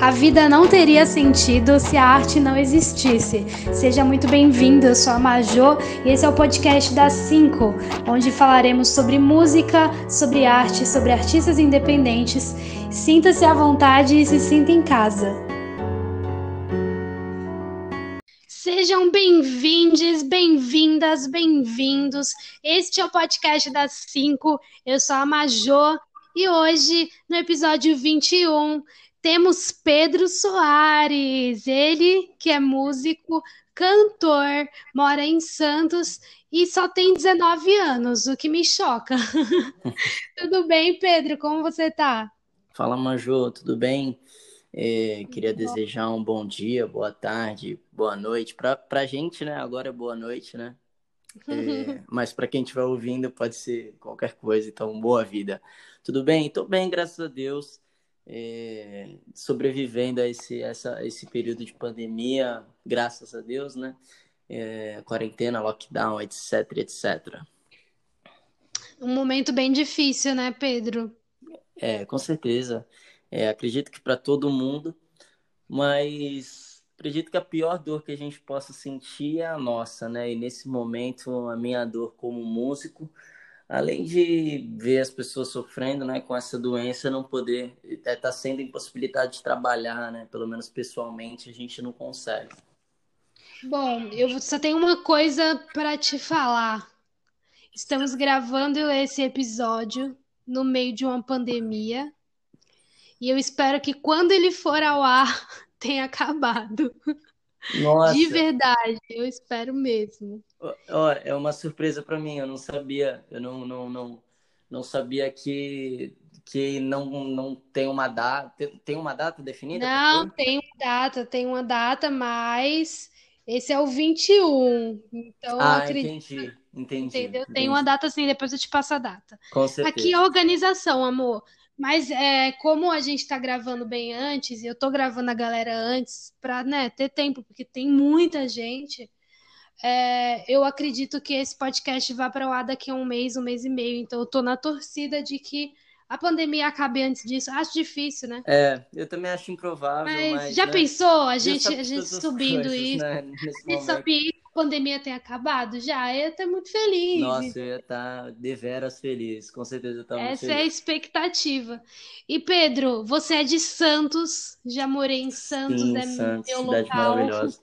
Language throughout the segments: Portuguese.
A vida não teria sentido se a arte não existisse. Seja muito bem-vindo, eu sou a Majô e esse é o podcast das 5, onde falaremos sobre música, sobre arte, sobre artistas independentes. Sinta-se à vontade e se sinta em casa. Sejam bem-vindos, bem-vindas, bem-vindos. Este é o podcast das 5. Eu sou a Majô e hoje, no episódio 21, temos Pedro Soares, ele que é músico, cantor, mora em Santos e só tem 19 anos, o que me choca. tudo bem, Pedro? Como você tá? Fala, Majô, tudo bem? É, queria desejar um bom dia, boa tarde, boa noite. Pra, pra gente, né? Agora é boa noite, né? É, mas para quem estiver ouvindo, pode ser qualquer coisa, então boa vida. Tudo bem? Tô bem, graças a Deus é, sobrevivendo a esse, essa, esse período de pandemia, graças a Deus, né? É, quarentena, lockdown, etc, etc. Um momento bem difícil, né, Pedro? É, com certeza. É, acredito que para todo mundo, mas acredito que a pior dor que a gente possa sentir é a nossa, né? E nesse momento, a minha dor como músico além de ver as pessoas sofrendo, né, com essa doença, não poder, está tá sendo impossibilidade de trabalhar, né, pelo menos pessoalmente, a gente não consegue. Bom, eu só tenho uma coisa para te falar. Estamos gravando esse episódio no meio de uma pandemia e eu espero que quando ele for ao ar tenha acabado. Nossa. De verdade, eu espero mesmo. Ó, é uma surpresa para mim, eu não sabia, eu não, não, não, não sabia que, que não, não tem uma data, tem uma data definida? Não, tem uma data, tem uma data, mas esse é o 21, então ah, acredito... entendi, entendi. Entendeu? Entendi. Tem uma data assim, depois eu te passo a data. Com certeza. Aqui é organização, amor. Mas é, como a gente está gravando bem antes, eu estou gravando a galera antes para né, ter tempo, porque tem muita gente. É, eu acredito que esse podcast vá para o ar daqui a um mês, um mês e meio. Então eu estou na torcida de que a pandemia acabe antes disso. Acho difícil, né? É, eu também acho improvável. Mas, mas já né? pensou a gente, a gente subindo coisas, isso? Né? A gente sabia que a pandemia tem acabado? Já, eu ia estar muito feliz. Nossa, eu ia estar deveras feliz. Com certeza eu muito Essa é a expectativa. E Pedro, você é de Santos, já morei em Santos, Sim, é Santos, meu cidade local. maravilhosa.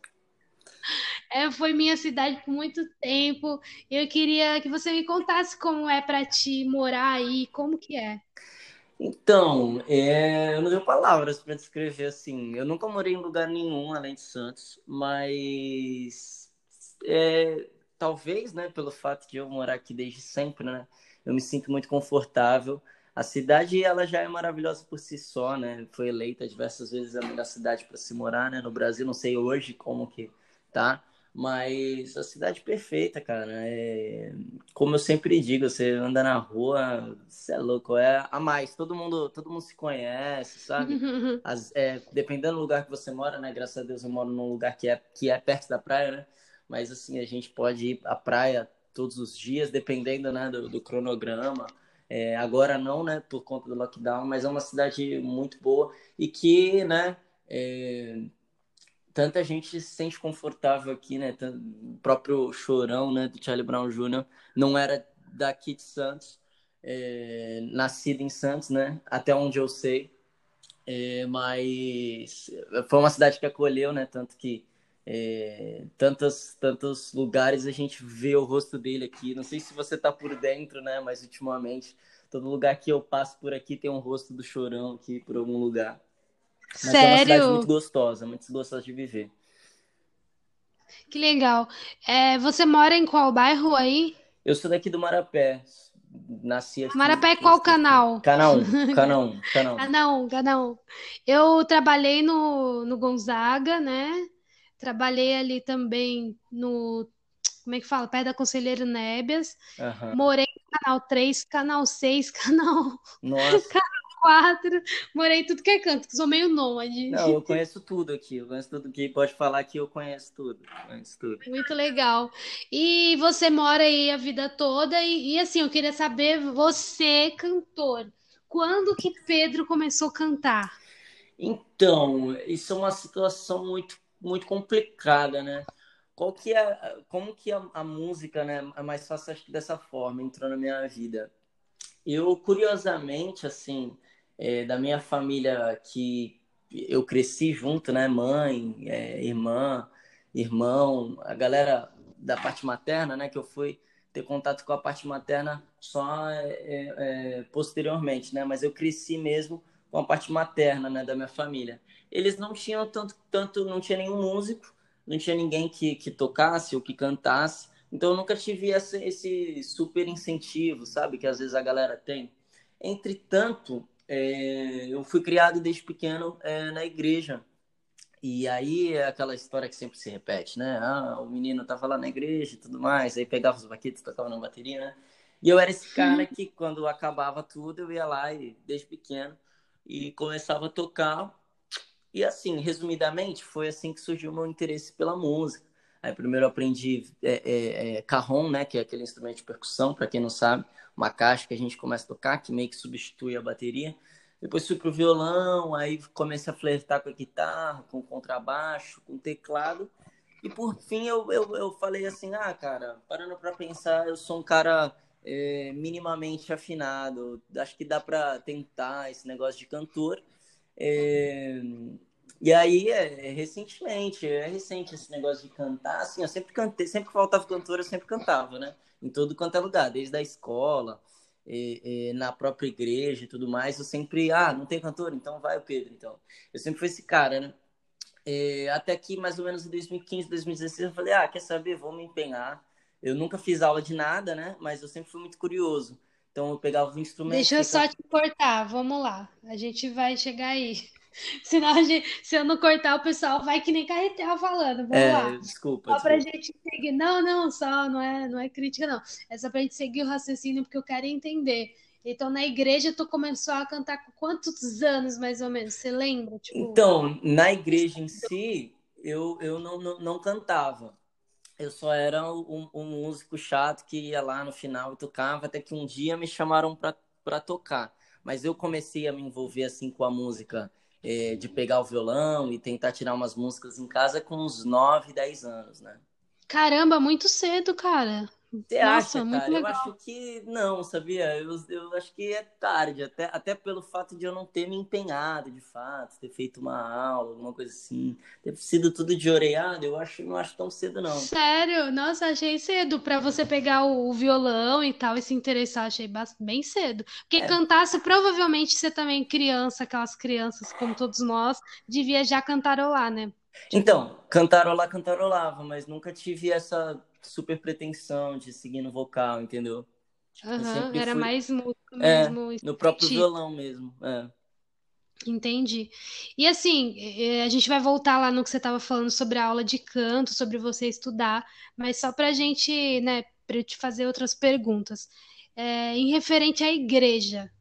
É, foi minha cidade por muito tempo. Eu queria que você me contasse como é para ti morar aí, como que é. Então, é, eu não tenho palavras para descrever assim. Eu nunca morei em lugar nenhum além de Santos, mas é, talvez, né, pelo fato de eu morar aqui desde sempre, né, eu me sinto muito confortável. A cidade ela já é maravilhosa por si só, né? Foi eleita diversas vezes a melhor cidade para se morar, né? No Brasil, não sei hoje como que tá, mas a cidade perfeita, cara. É... Como eu sempre digo, você anda na rua, você é louco, é a mais. Todo mundo, todo mundo se conhece, sabe? As, é, dependendo do lugar que você mora, né? Graças a Deus eu moro num lugar que é, que é perto da praia, né? Mas assim, a gente pode ir à praia todos os dias, dependendo né, do, do cronograma. É, agora não, né? Por conta do lockdown, mas é uma cidade muito boa e que, né? É, tanta gente se sente confortável aqui, né? O próprio Chorão, né, do Charlie Brown Jr. não era daqui de Santos, é, nascido em Santos, né? Até onde eu sei. É, mas foi uma cidade que acolheu, né? Tanto que é, tantos, tantos lugares a gente vê o rosto dele aqui. Não sei se você tá por dentro, né? Mas ultimamente, todo lugar que eu passo por aqui tem um rosto do Chorão aqui por algum lugar. Mas é uma cidade Sério? muito gostosa, muito gostosa de viver. Que legal. É, você mora em qual bairro aí? Eu sou daqui do Marapé. Nasci aqui. Marapé, qual canal? Canal 1, canal 1, canal 1. Canal, canal. Eu trabalhei no, no Gonzaga, né? Trabalhei ali também no, como é que fala? Perto da Conselheiro Nébias. Aham. Morei no canal 3, canal 6, canal Nossa, 4. Morei tudo que é canto, que sou meio nômade. não, eu conheço tudo aqui. Eu conheço tudo aqui. Pode falar que eu conheço tudo. Conheço tudo. Muito legal. E você mora aí a vida toda e, e, assim, eu queria saber, você, cantor, quando que Pedro começou a cantar? Então, isso é uma situação muito, muito complicada, né? Qual que é, como que a, a música, né, é mais fácil acho que dessa forma, entrou na minha vida. Eu, curiosamente, assim, é, da minha família que eu cresci junto, né, mãe, é, irmã, irmão, a galera da parte materna, né, que eu fui ter contato com a parte materna só é, é, posteriormente, né, mas eu cresci mesmo com a parte materna, né, da minha família. Eles não tinham tanto, tanto não tinha nenhum músico, não tinha ninguém que, que tocasse ou que cantasse, então eu nunca tive esse, esse super incentivo, sabe, que às vezes a galera tem. Entretanto, é, eu fui criado desde pequeno é, na igreja, e aí é aquela história que sempre se repete, né? Ah, o menino tava lá na igreja e tudo mais, aí pegava os baquetes, tocava na bateria, né? E eu era esse cara que quando acabava tudo, eu ia lá e desde pequeno e começava a tocar. E assim, resumidamente, foi assim que surgiu o meu interesse pela música. Aí primeiro eu aprendi é, é, é, carrom, né, que é aquele instrumento de percussão, para quem não sabe, uma caixa que a gente começa a tocar, que meio que substitui a bateria. Depois fui pro violão, aí comecei a flertar com a guitarra, com o contrabaixo, com o teclado. E por fim eu, eu, eu falei assim, ah, cara, parando para pensar, eu sou um cara é, minimamente afinado. Acho que dá para tentar esse negócio de cantor. É, e aí, é, é, recentemente, é recente esse negócio de cantar. Assim, eu sempre cantei, sempre que faltava cantor, eu sempre cantava, né? Em todo quanto é lugar, desde a escola e, e, na própria igreja e tudo mais, eu sempre, ah, não tem cantor? Então vai o Pedro, então. Eu sempre fui esse cara, né? E, até que mais ou menos em 2015, 2016, eu falei, ah, quer saber, vou me empenhar. Eu nunca fiz aula de nada, né? Mas eu sempre fui muito curioso. Então eu pegava o instrumento. Deixa eu só te cortar, vamos lá. A gente vai chegar aí. Senão, gente, se eu não cortar, o pessoal vai que nem carretel falando. Vamos é, lá. Desculpa. Só pra desculpa. gente seguir. Não, não, só não é, não é crítica, não. É só pra gente seguir o raciocínio, porque eu quero entender. Então, na igreja, tu começou a cantar com quantos anos, mais ou menos? Você lembra? Tipo... Então, na igreja em si, eu, eu não, não, não cantava. Eu só era um, um, músico chato que ia lá no final e tocava, até que um dia me chamaram para tocar. Mas eu comecei a me envolver assim com a música é, de pegar o violão e tentar tirar umas músicas em casa com uns 9, 10 anos, né? Caramba, muito cedo, cara. Você Nossa, acha, cara? Eu acho que não, sabia? Eu, eu acho que é tarde, até, até pelo fato de eu não ter me empenhado, de fato, ter feito uma aula, alguma coisa assim, ter sido tudo de oreado, eu acho, não acho tão cedo, não. Sério? Nossa, achei cedo para você pegar o, o, violão e tal e se interessar, achei bem cedo. Porque é. cantasse, provavelmente você também criança, aquelas crianças como todos nós, devia já cantarolar, né? Então, cantarolar, cantarolava, mas nunca tive essa super pretensão de seguir no vocal, entendeu? Tipo, uhum, era fui... mais música é, mesmo. no próprio violão mesmo. É. Entendi. E assim, a gente vai voltar lá no que você estava falando sobre a aula de canto, sobre você estudar, mas só para a gente, né, para eu te fazer outras perguntas. É, em referente à igreja,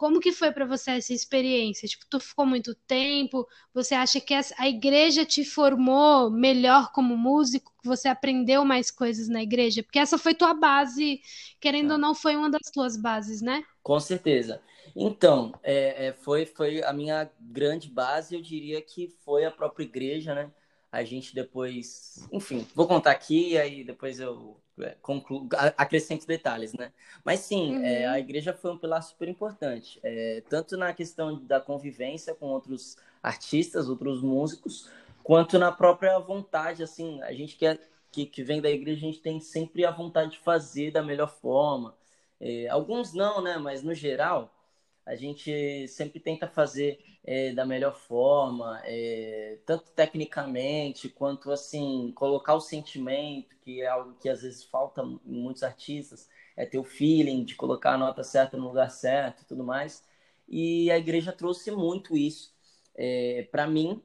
como que foi para você essa experiência? Tipo, tu ficou muito tempo? Você acha que a igreja te formou melhor como músico? Você aprendeu mais coisas na igreja? Porque essa foi tua base, querendo ah. ou não, foi uma das tuas bases, né? Com certeza. Então, é, é, foi, foi a minha grande base, eu diria que foi a própria igreja, né? A gente depois, enfim, vou contar aqui, aí depois eu é, conclu... acrescente detalhes, né? Mas sim, uhum. é, a igreja foi um pilar super importante, é, tanto na questão da convivência com outros artistas, outros músicos, quanto na própria vontade, assim, a gente quer que, que vem da igreja, a gente tem sempre a vontade de fazer da melhor forma. É, alguns não, né? Mas no geral, a gente sempre tenta fazer é, da melhor forma, é, tanto tecnicamente quanto assim colocar o sentimento, que é algo que às vezes falta em muitos artistas, é ter o feeling de colocar a nota certa no lugar certo, tudo mais. E a igreja trouxe muito isso é, para mim.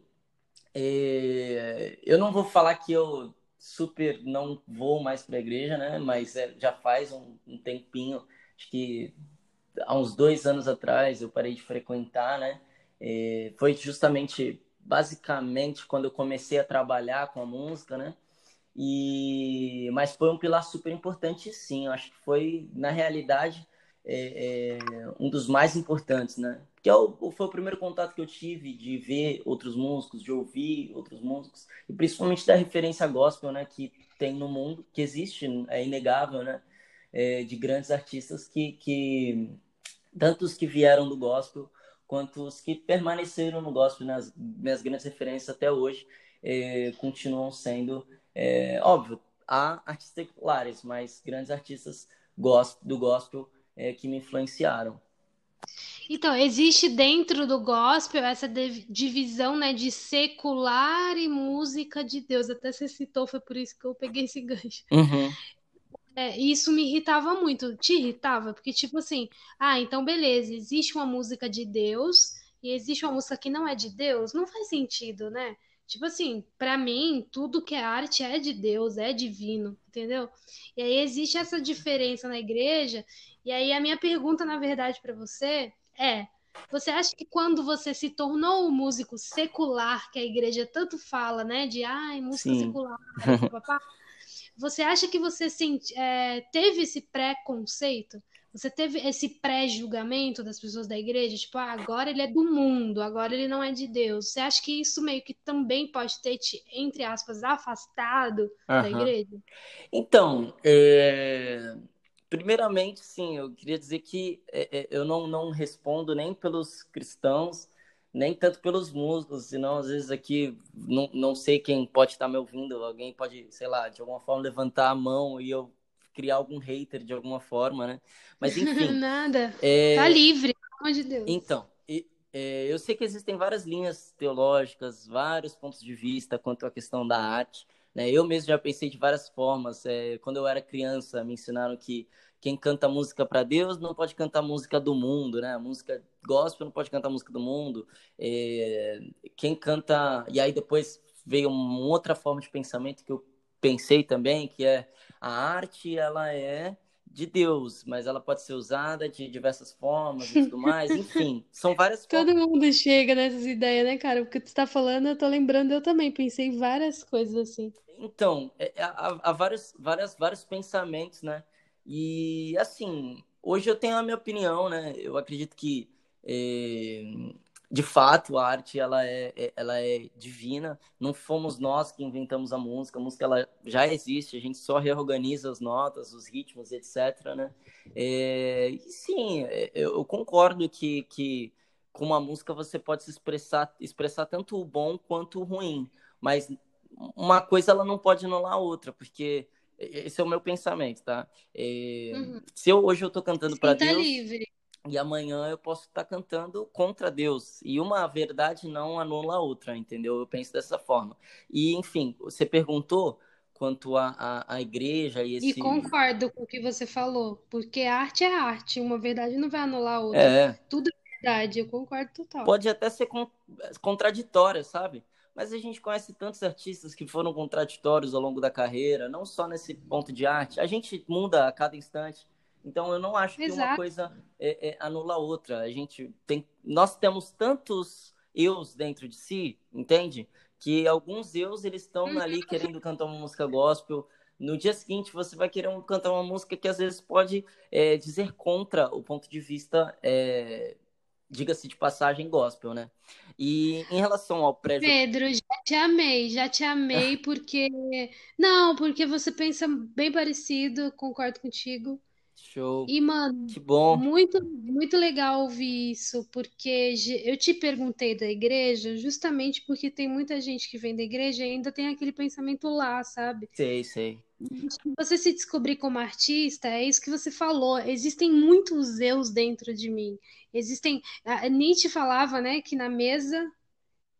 É, eu não vou falar que eu super não vou mais para a igreja, né? Mas é, já faz um, um tempinho, acho que há uns dois anos atrás eu parei de frequentar, né? E foi justamente, basicamente, quando eu comecei a trabalhar com a música, né? E mas foi um pilar super importante, sim. Eu acho que foi, na realidade, é, é, um dos mais importantes, né? que é o, foi o primeiro contato que eu tive de ver outros músicos, de ouvir outros músicos, e principalmente da referência gospel, né, que tem no mundo, que existe, é inegável, né, é, de grandes artistas que, que, tanto os que vieram do gospel, quanto os que permaneceram no gospel, nas minhas grandes referências até hoje, é, continuam sendo, é, óbvio, há artistas populares, mas grandes artistas do gospel é, que me influenciaram. Então, existe dentro do gospel essa divisão, né, de secular e música de Deus. Até você citou, foi por isso que eu peguei esse gancho. Uhum. É, isso me irritava muito. Te irritava? Porque, tipo assim, ah, então beleza, existe uma música de Deus e existe uma música que não é de Deus. Não faz sentido, né? Tipo assim, para mim, tudo que é arte é de Deus, é divino, entendeu? E aí existe essa diferença na igreja. E aí a minha pergunta, na verdade, para você é: você acha que quando você se tornou um músico secular, que a igreja tanto fala, né, de ai, música Sim. secular, papá, você acha que você senti, é, teve esse preconceito? Você teve esse pré-julgamento das pessoas da igreja? Tipo, ah, agora ele é do mundo, agora ele não é de Deus. Você acha que isso meio que também pode ter te, entre aspas, afastado uhum. da igreja? Então, é... primeiramente, sim, eu queria dizer que é, é, eu não, não respondo nem pelos cristãos, nem tanto pelos músicos, senão às vezes aqui não, não sei quem pode estar me ouvindo, alguém pode, sei lá, de alguma forma levantar a mão e eu criar algum hater de alguma forma, né? Mas enfim. Nada. É... Tá livre, pelo amor de Deus. Então, é, eu sei que existem várias linhas teológicas, vários pontos de vista quanto à questão da arte. Né? Eu mesmo já pensei de várias formas. É, quando eu era criança, me ensinaram que quem canta música para Deus não pode cantar música do mundo, né? A música gospel não pode cantar música do mundo. É, quem canta. E aí depois veio uma outra forma de pensamento que eu pensei também, que é a arte, ela é de Deus, mas ela pode ser usada de diversas formas e tudo mais. Enfim, são várias Todo formas. mundo chega nessas ideias, né, cara? O que tu está falando, eu tô lembrando, eu também pensei várias coisas assim. Então, é, é, há, há vários, várias, vários pensamentos, né? E assim, hoje eu tenho a minha opinião, né? Eu acredito que é, de fato a arte ela é, é, ela é divina. Não fomos nós que inventamos a música. A música ela já existe. A gente só reorganiza as notas, os ritmos, etc. Né? É, e sim, é, eu concordo que, que com uma música você pode se expressar expressar tanto o bom quanto o ruim. Mas uma coisa ela não pode anular a outra, porque esse é o meu pensamento, tá? É, uhum. Se eu, hoje eu tô cantando para Deus livre. e amanhã eu posso estar tá cantando contra Deus e uma verdade não anula a outra, entendeu? Eu penso dessa forma. E enfim, você perguntou quanto à a, a, a, igreja e esse... E concordo com o que você falou, porque arte é arte, uma verdade não vai anular a outra. É. Tudo é verdade, eu concordo total. Pode até ser contraditória, sabe? Mas a gente conhece tantos artistas que foram contraditórios ao longo da carreira, não só nesse ponto de arte. A gente muda a cada instante. Então eu não acho que Exato. uma coisa é, é, anula a outra. A gente tem, nós temos tantos eus dentro de si, entende? Que alguns eus eles estão uhum. ali querendo cantar uma música gospel. No dia seguinte você vai querer cantar uma música que às vezes pode é, dizer contra o ponto de vista é, diga-se de passagem, gospel, né? E em relação ao pré Pedro, já te amei, já te amei, porque. Não, porque você pensa bem parecido, concordo contigo. Show. E, mano, que bom. Muito, muito legal ouvir isso, porque eu te perguntei da igreja justamente porque tem muita gente que vem da igreja e ainda tem aquele pensamento lá, sabe? Sei, sei. Você se descobrir como artista, é isso que você falou. Existem muitos eus dentro de mim. Existem. A Nietzsche falava, né, que na mesa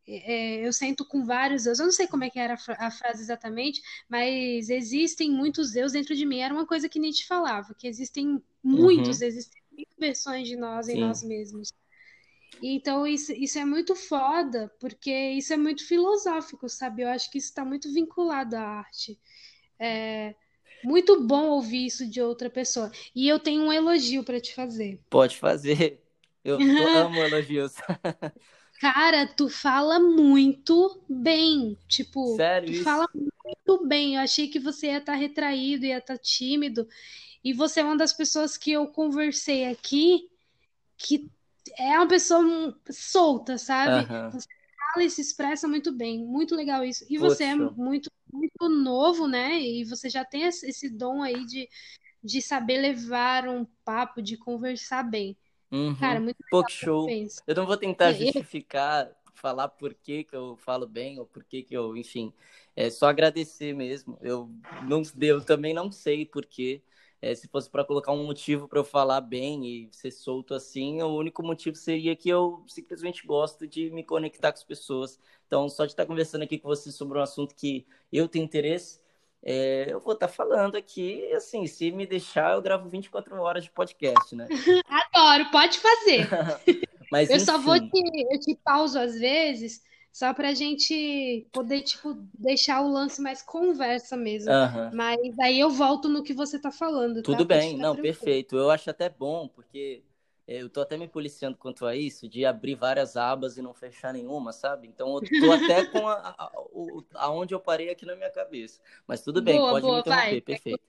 é, eu sento com vários eus. Eu não sei como é que era a frase exatamente, mas existem muitos eus dentro de mim. Era uma coisa que Nietzsche falava, que existem muitos, uhum. existem versões de nós Sim. em nós mesmos. Então, isso, isso é muito foda, porque isso é muito filosófico, sabe? Eu acho que isso está muito vinculado à arte. É muito bom ouvir isso de outra pessoa. E eu tenho um elogio para te fazer. Pode fazer. Eu amo elogios. Cara, tu fala muito bem. Tipo, Sério, tu isso? fala muito bem. Eu achei que você ia estar tá retraído, ia estar tá tímido. E você é uma das pessoas que eu conversei aqui que é uma pessoa solta, sabe? Uhum. Você fala e se expressa muito bem, muito legal isso. E você é muito, muito novo, né? E você já tem esse dom aí de, de saber levar um papo, de conversar bem. Uhum. Cara, muito Pô, show. Eu não vou tentar justificar, falar por que, que eu falo bem ou por que, que eu, enfim, é só agradecer mesmo. Eu não eu também não sei por quê. É, se fosse para colocar um motivo para eu falar bem e ser solto assim, o único motivo seria que eu simplesmente gosto de me conectar com as pessoas. Então, só de estar conversando aqui com você sobre um assunto que eu tenho interesse, é, eu vou estar falando aqui, assim, se me deixar, eu gravo 24 horas de podcast, né? Adoro, pode fazer. Mas, eu enfim... só vou te, eu te pauso às vezes só para a gente poder, tipo, deixar o lance mais conversa mesmo. Uhum. Mas aí eu volto no que você tá falando. Tudo tá? bem, não, tranquilo. perfeito. Eu acho até bom, porque eu tô até me policiando quanto a isso, de abrir várias abas e não fechar nenhuma, sabe? Então eu tô até com a, a, a, aonde eu parei aqui na minha cabeça. Mas tudo bem, boa, pode boa, me interromper, vai. perfeito.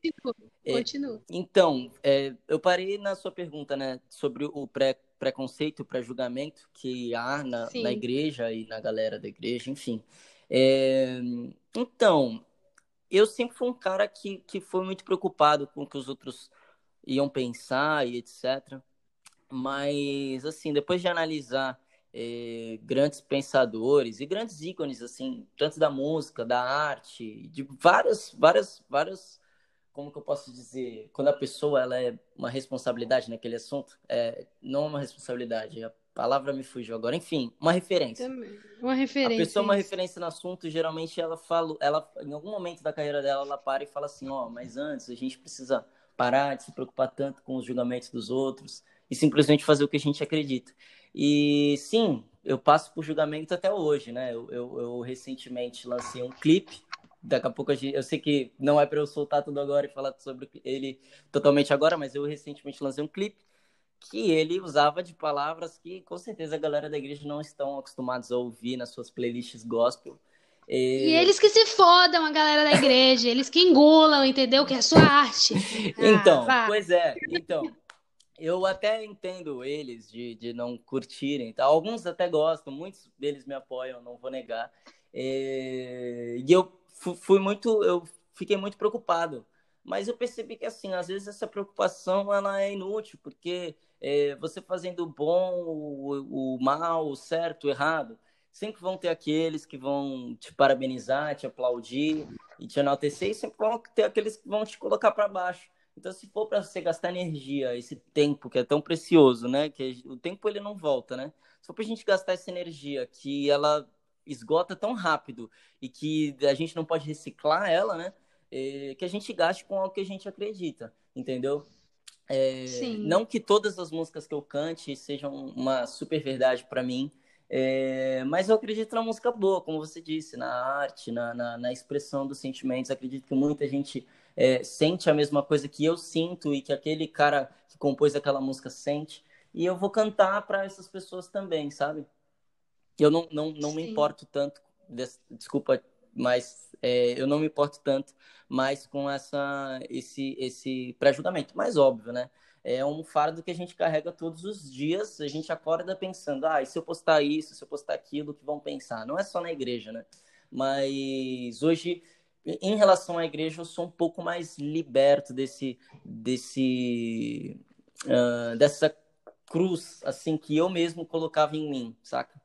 Continua. É, então, é, eu parei na sua pergunta, né, sobre o pré preconceito, pré-julgamento que há na, na, igreja e na galera da igreja, enfim. É, então, eu sempre fui um cara que, que foi muito preocupado com o que os outros iam pensar e etc. Mas, assim, depois de analisar é, grandes pensadores e grandes ícones, assim, tanto da música, da arte, de várias, várias, várias como que eu posso dizer, quando a pessoa ela é uma responsabilidade naquele assunto, é, não é uma responsabilidade, a palavra me fugiu agora, enfim, uma referência. Também. Uma referência. A pessoa é uma referência no assunto, geralmente ela fala, ela em algum momento da carreira dela, ela para e fala assim, ó, oh, mas antes a gente precisa parar de se preocupar tanto com os julgamentos dos outros e simplesmente fazer o que a gente acredita. E sim, eu passo por julgamento até hoje, né? Eu, eu, eu recentemente lancei um clipe daqui a pouco gente, eu sei que não é para eu soltar tudo agora e falar sobre ele totalmente agora, mas eu recentemente lancei um clipe que ele usava de palavras que com certeza a galera da igreja não estão acostumados a ouvir nas suas playlists gospel. E... e eles que se fodam, a galera da igreja, eles que engulam, entendeu? Que é a sua arte. então, ah, pois é, então. Eu até entendo eles de, de não curtirem, tá? Alguns até gostam, muitos deles me apoiam, não vou negar. É... E eu fui muito, eu fiquei muito preocupado. Mas eu percebi que, assim, às vezes essa preocupação ela é inútil, porque é, você fazendo o bom, o, o mal, o certo, o errado, sempre vão ter aqueles que vão te parabenizar, te aplaudir e te enaltecer, e sempre vão ter aqueles que vão te colocar para baixo. Então, se for para você gastar energia, esse tempo que é tão precioso, né? Que o tempo ele não volta, né? Se for para a gente gastar essa energia que ela esgota tão rápido e que a gente não pode reciclar ela, né? É, que a gente gaste com o que a gente acredita, entendeu? É, não que todas as músicas que eu cante sejam uma super verdade para mim, é, mas eu acredito na música boa, como você disse, na arte, na, na, na expressão dos sentimentos. Acredito que muita gente é, sente a mesma coisa que eu sinto e que aquele cara que compôs aquela música sente. E eu vou cantar para essas pessoas também, sabe? eu não, não, não me importo tanto, desculpa, mas é, eu não me importo tanto mais com essa, esse, esse pré-julgamento. Mas óbvio, né? É um fardo que a gente carrega todos os dias. A gente acorda pensando, ah, e se eu postar isso, se eu postar aquilo, o que vão pensar? Não é só na igreja, né? Mas hoje, em relação à igreja, eu sou um pouco mais liberto desse, desse, uh, dessa cruz, assim, que eu mesmo colocava em mim, saca?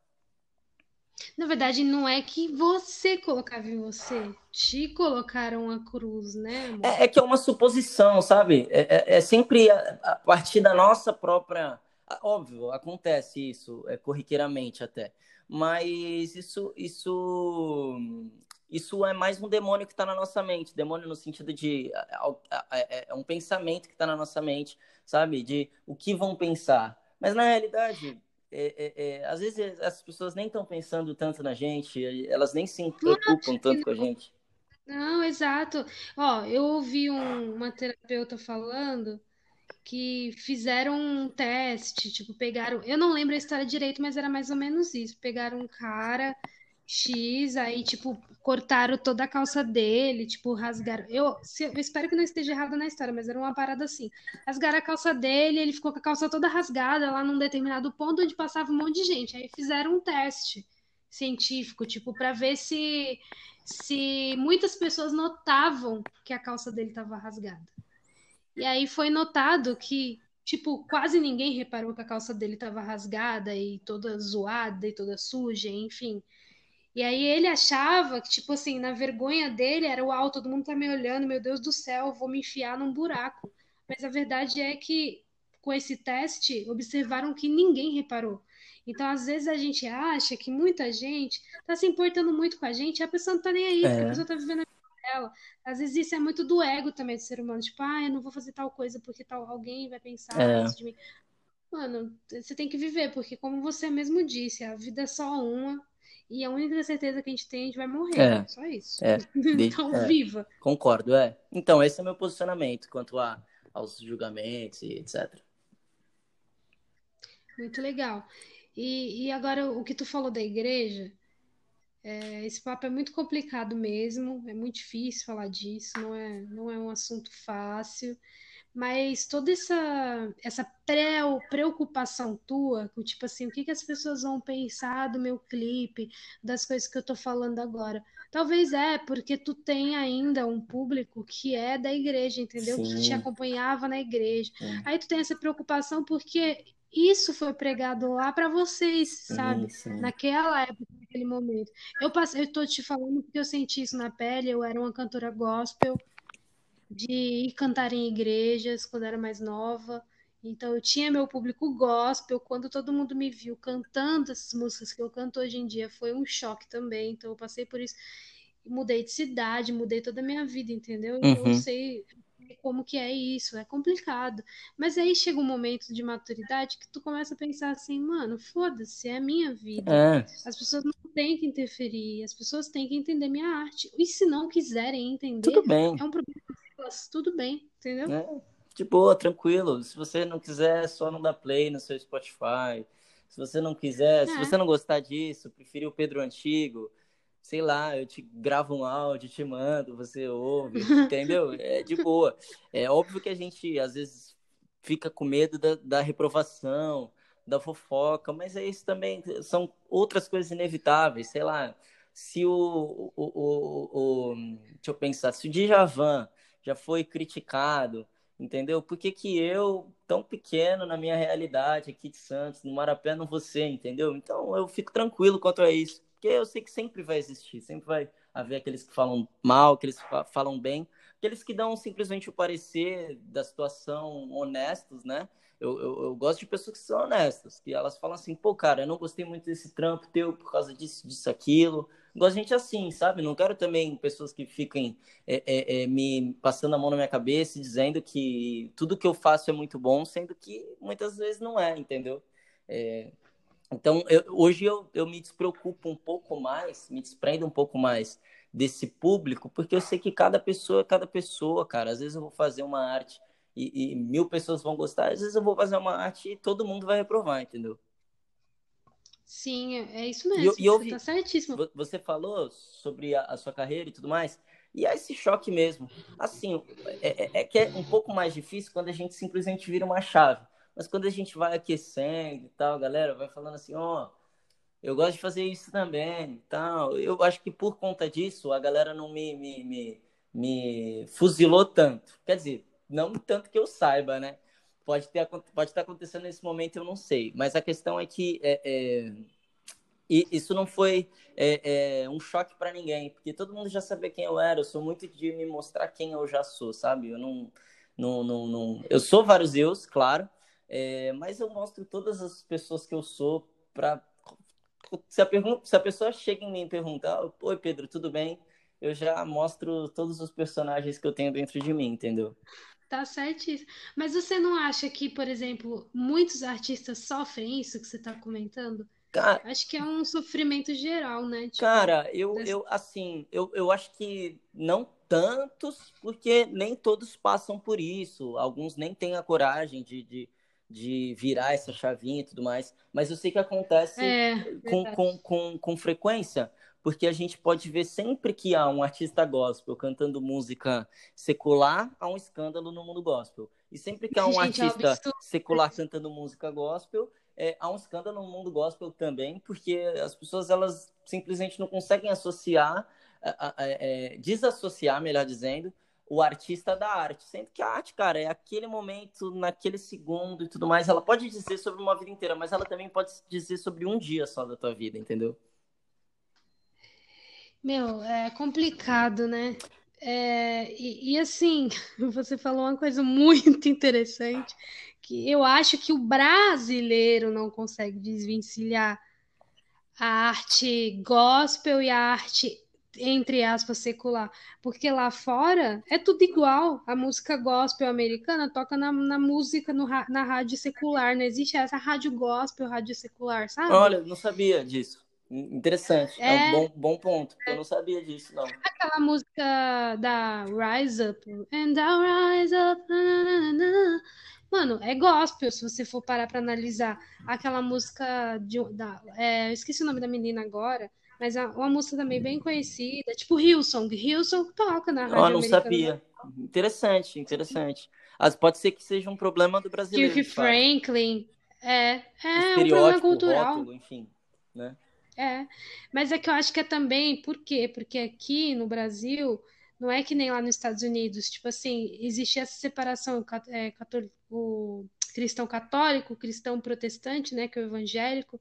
Na verdade, não é que você colocava em você, te colocaram a cruz, né? É, é, que é uma suposição, sabe? É, é, é sempre a, a, partir da nossa própria. Óbvio, acontece isso, é corriqueiramente até. Mas isso, isso, isso é mais um demônio que está na nossa mente. Demônio no sentido de. É, é um pensamento que está na nossa mente, sabe? De o que vão pensar. Mas na realidade, é, é, é, às vezes as pessoas nem estão pensando tanto na gente, elas nem se preocupam tanto com a gente. Não, exato. Ó, eu ouvi um, uma terapeuta falando que fizeram um teste, tipo, pegaram. Eu não lembro a história direito, mas era mais ou menos isso. Pegaram um cara X, aí, tipo, cortaram toda a calça dele, tipo, rasgaram. Eu, eu espero que não esteja errado na história, mas era uma parada assim. Rasgaram a calça dele, ele ficou com a calça toda rasgada lá num determinado ponto onde passava um monte de gente. Aí fizeram um teste científico, tipo, para ver se, se muitas pessoas notavam que a calça dele estava rasgada. E aí foi notado que, tipo, quase ninguém reparou que a calça dele estava rasgada e toda zoada e toda suja, enfim. E aí ele achava que, tipo assim, na vergonha dele era o alto, todo mundo tá me olhando, meu Deus do céu, vou me enfiar num buraco. Mas a verdade é que com esse teste observaram que ninguém reparou. Então, às vezes a gente acha que muita gente tá se importando muito com a gente, e a pessoa não tá nem aí, é. a pessoa tá vivendo a vida dela. Às vezes isso é muito do ego também do ser humano, tipo, ah, eu não vou fazer tal coisa porque tal alguém vai pensar é. de mim. Mano, você tem que viver, porque como você mesmo disse, a vida é só uma, e a única certeza que a gente tem, a gente vai morrer. É, só isso. É, então, é, viva. Concordo, é. Então, esse é o meu posicionamento quanto a, aos julgamentos e etc. Muito legal. E, e agora, o que tu falou da igreja, é, esse papo é muito complicado mesmo, é muito difícil falar disso, não é, não é um assunto fácil. Mas toda essa, essa pré preocupação tua, com tipo assim, o que, que as pessoas vão pensar do meu clipe, das coisas que eu tô falando agora. Talvez é porque tu tem ainda um público que é da igreja, entendeu? Sim. Que te acompanhava na igreja. Sim. Aí tu tem essa preocupação porque isso foi pregado lá para vocês, sabe? Sim, Naquela época, naquele momento. Eu passei, eu tô te falando porque eu senti isso na pele, eu era uma cantora gospel de ir cantar em igrejas quando era mais nova. Então eu tinha meu público gospel. Quando todo mundo me viu cantando essas músicas que eu canto hoje em dia, foi um choque também. Então eu passei por isso. Mudei de cidade, mudei toda a minha vida, entendeu? Uhum. eu sei como que é isso, é complicado. Mas aí chega um momento de maturidade que tu começa a pensar assim, mano, foda-se, é a minha vida. É. As pessoas não têm que interferir, as pessoas têm que entender minha arte. E se não quiserem entender, Tudo bem. é um problema tudo bem, entendeu? É, de boa, tranquilo. Se você não quiser, só não dá play no seu Spotify. Se você não quiser, é. se você não gostar disso, preferir o Pedro Antigo, sei lá, eu te gravo um áudio, te mando, você ouve, entendeu? É de boa. É óbvio que a gente, às vezes, fica com medo da, da reprovação, da fofoca, mas é isso também, são outras coisas inevitáveis, sei lá. Se o, o, o, o deixa eu pensar, se o Djavan já foi criticado, entendeu? Por que, que eu, tão pequeno na minha realidade aqui de Santos, no Marapé, não ser, entendeu? Então eu fico tranquilo quanto a isso, porque eu sei que sempre vai existir, sempre vai haver aqueles que falam mal, aqueles que falam bem, aqueles que dão simplesmente o parecer da situação honestos, né? Eu, eu, eu, gosto de pessoas que são honestas, que elas falam assim, pô, cara, eu não gostei muito desse trampo teu por causa disso, disso, aquilo. Gosto de gente assim, sabe? Não quero também pessoas que fiquem é, é, é, me passando a mão na minha cabeça e dizendo que tudo que eu faço é muito bom, sendo que muitas vezes não é, entendeu? É, então, eu, hoje eu, eu me despreocupo um pouco mais, me desprendo um pouco mais desse público, porque eu sei que cada pessoa é cada pessoa, cara. Às vezes eu vou fazer uma arte e, e, mil pessoas vão gostar, às vezes eu vou fazer uma arte e todo mundo vai reprovar, entendeu? Sim, é, é isso mesmo. E, e ouvi, tá certíssimo. Você falou sobre a, a, sua carreira e tudo mais, e é esse choque mesmo. Assim, é, é, é, que é um pouco mais difícil quando a gente simplesmente vira uma chave. Mas quando a gente vai aquecendo e tal, galera vai falando assim, ó, oh, eu gosto de fazer isso também e tal. Eu acho que por conta disso a galera não me, me, me, me fuzilou tanto. Quer dizer, não tanto que eu saiba, né? Pode, ter, pode estar acontecendo nesse momento, eu não sei. Mas a questão é que é, é, isso não foi é, é um choque para ninguém, porque todo mundo já sabia quem eu era. Eu sou muito de me mostrar quem eu já sou, sabe? Eu não. não, não, não... Eu sou vários eus, claro, é, mas eu mostro todas as pessoas que eu sou para. Se a, pergunta, se a pessoa chega em mim e perguntar, oi Pedro, tudo bem? Eu já mostro todos os personagens que eu tenho dentro de mim, entendeu? Tá certíssimo. Mas você não acha que, por exemplo, muitos artistas sofrem isso que você está comentando? Cara, acho que é um sofrimento geral, né? Tipo, cara, eu, eu assim, eu, eu acho que não tantos, porque nem todos passam por isso. Alguns nem têm a coragem de, de, de virar essa chavinha e tudo mais. Mas eu sei que acontece é, com, com, com, com frequência. Porque a gente pode ver sempre que há um artista gospel cantando música secular, há um escândalo no mundo gospel. E sempre que há um gente, artista é secular cantando música gospel, é, há um escândalo no mundo gospel também, porque as pessoas elas simplesmente não conseguem associar, é, desassociar, melhor dizendo, o artista da arte. Sendo que a arte, cara, é aquele momento, naquele segundo e tudo mais. Ela pode dizer sobre uma vida inteira, mas ela também pode dizer sobre um dia só da tua vida, entendeu? Meu, é complicado, né? É, e, e, assim, você falou uma coisa muito interessante, que eu acho que o brasileiro não consegue desvencilhar a arte gospel e a arte, entre aspas, secular. Porque lá fora é tudo igual. A música gospel americana toca na, na música, no, na rádio secular. Não existe essa rádio gospel, rádio secular, sabe? Olha, não sabia disso. Interessante, é, é um bom, bom ponto. Eu não sabia disso, não. Aquela música da Rise Up, and I'll Rise Up. Na, na, na. Mano, é gospel, se você for parar pra analisar. Aquela música de, da. É, eu esqueci o nome da menina agora, mas é uma música também bem conhecida, tipo Hillsong. Hillsong toca na rádio. Eu não sabia. Interessante, interessante. As, pode ser que seja um problema do brasileiro. Kirk Franklin. É, é um problema cultural. Rótulo, enfim, né? É, mas é que eu acho que é também, por quê? Porque aqui no Brasil, não é que nem lá nos Estados Unidos, tipo assim, existe essa separação, é, católico, o cristão católico, o cristão protestante, né, que é o evangélico,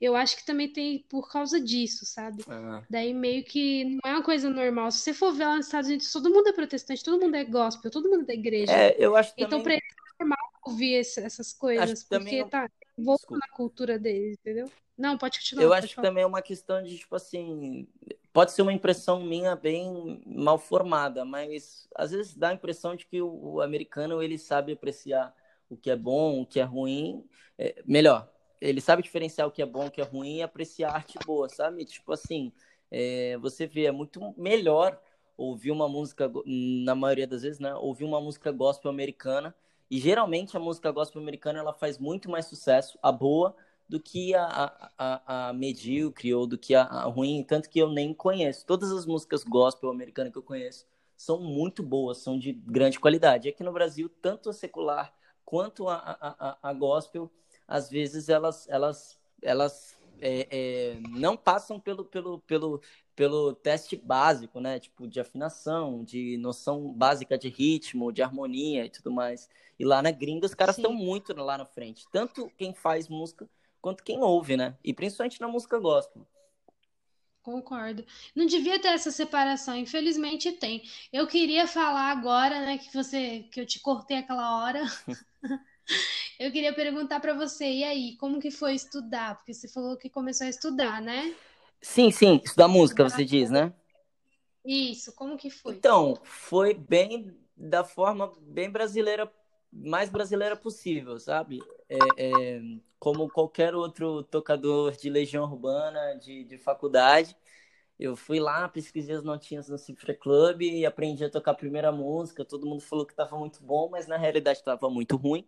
eu acho que também tem por causa disso, sabe? Ah. Daí meio que não é uma coisa normal. Se você for ver lá nos Estados Unidos, todo mundo é protestante, todo mundo é gospel, todo mundo é da igreja. É, eu acho Então, também... pra eles é normal ouvir essas coisas, porque tá envolto na cultura deles, entendeu? Não, pode continuar. Eu acho falar. que também é uma questão de, tipo assim, pode ser uma impressão minha bem mal formada, mas às vezes dá a impressão de que o, o americano ele sabe apreciar o que é bom, o que é ruim, é, melhor, ele sabe diferenciar o que é bom, o que é ruim e apreciar arte boa, sabe? Tipo assim, é, você vê, é muito melhor ouvir uma música, na maioria das vezes, né? Ouvir uma música gospel americana. E geralmente a música gospel americana ela faz muito mais sucesso, a boa, do que a, a, a medíocre ou do que a, a, ruim, tanto que eu nem conheço. Todas as músicas gospel americana que eu conheço são muito boas, são de grande qualidade. Aqui no Brasil, tanto a secular quanto a, a, a gospel, às vezes elas, elas, elas é, é, não passam pelo, pelo, pelo, pelo teste básico, né? Tipo, de afinação, de noção básica de ritmo, de harmonia e tudo mais. E lá na gringa, os caras estão muito lá na frente. Tanto quem faz música quanto quem ouve, né? E principalmente na música gospel. Concordo. Não devia ter essa separação, infelizmente tem. Eu queria falar agora, né, que você que eu te cortei aquela hora. eu queria perguntar para você, e aí, como que foi estudar? Porque você falou que começou a estudar, né? Sim, sim, estudar música, você diz, né? Isso, como que foi? Então, foi bem da forma bem brasileira, mais brasileira possível, sabe? É, é, como qualquer outro tocador de Legião Urbana, de, de faculdade. Eu fui lá, pesquisei as notinhas no Cifra Club e aprendi a tocar a primeira música. Todo mundo falou que estava muito bom, mas na realidade estava muito ruim.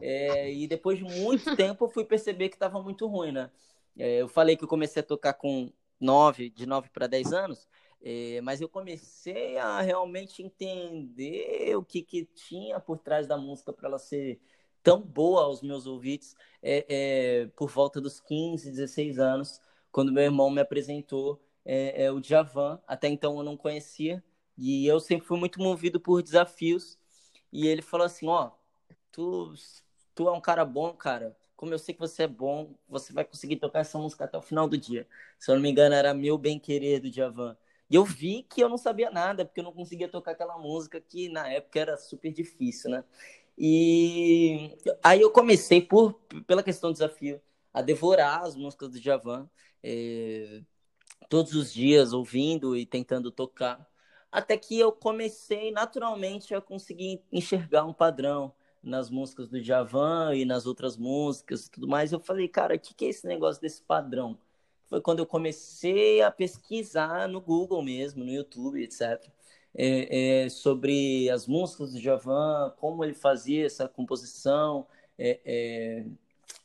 É, e depois de muito tempo eu fui perceber que estava muito ruim, né? É, eu falei que eu comecei a tocar com 9, de 9 para 10 anos, é, mas eu comecei a realmente entender o que, que tinha por trás da música para ela ser tão boa aos meus ouvidos é, é, por volta dos 15, 16 anos, quando meu irmão me apresentou é, o Djavan. Até então eu não conhecia e eu sempre fui muito movido por desafios. E ele falou assim: Ó, tu, tu é um cara bom, cara. Como eu sei que você é bom, você vai conseguir tocar essa música até o final do dia. Se eu não me engano, era Meu Bem Querer do Djavan. E eu vi que eu não sabia nada, porque eu não conseguia tocar aquela música que na época era super difícil, né? E aí eu comecei, por, pela questão do desafio, a devorar as músicas do Javan, é, todos os dias ouvindo e tentando tocar, até que eu comecei naturalmente a conseguir enxergar um padrão nas músicas do Javan e nas outras músicas e tudo mais. Eu falei, cara, o que, que é esse negócio desse padrão? Foi quando eu comecei a pesquisar no Google mesmo, no YouTube, etc é, é, sobre as músicas do Javan, como ele fazia essa composição, é, é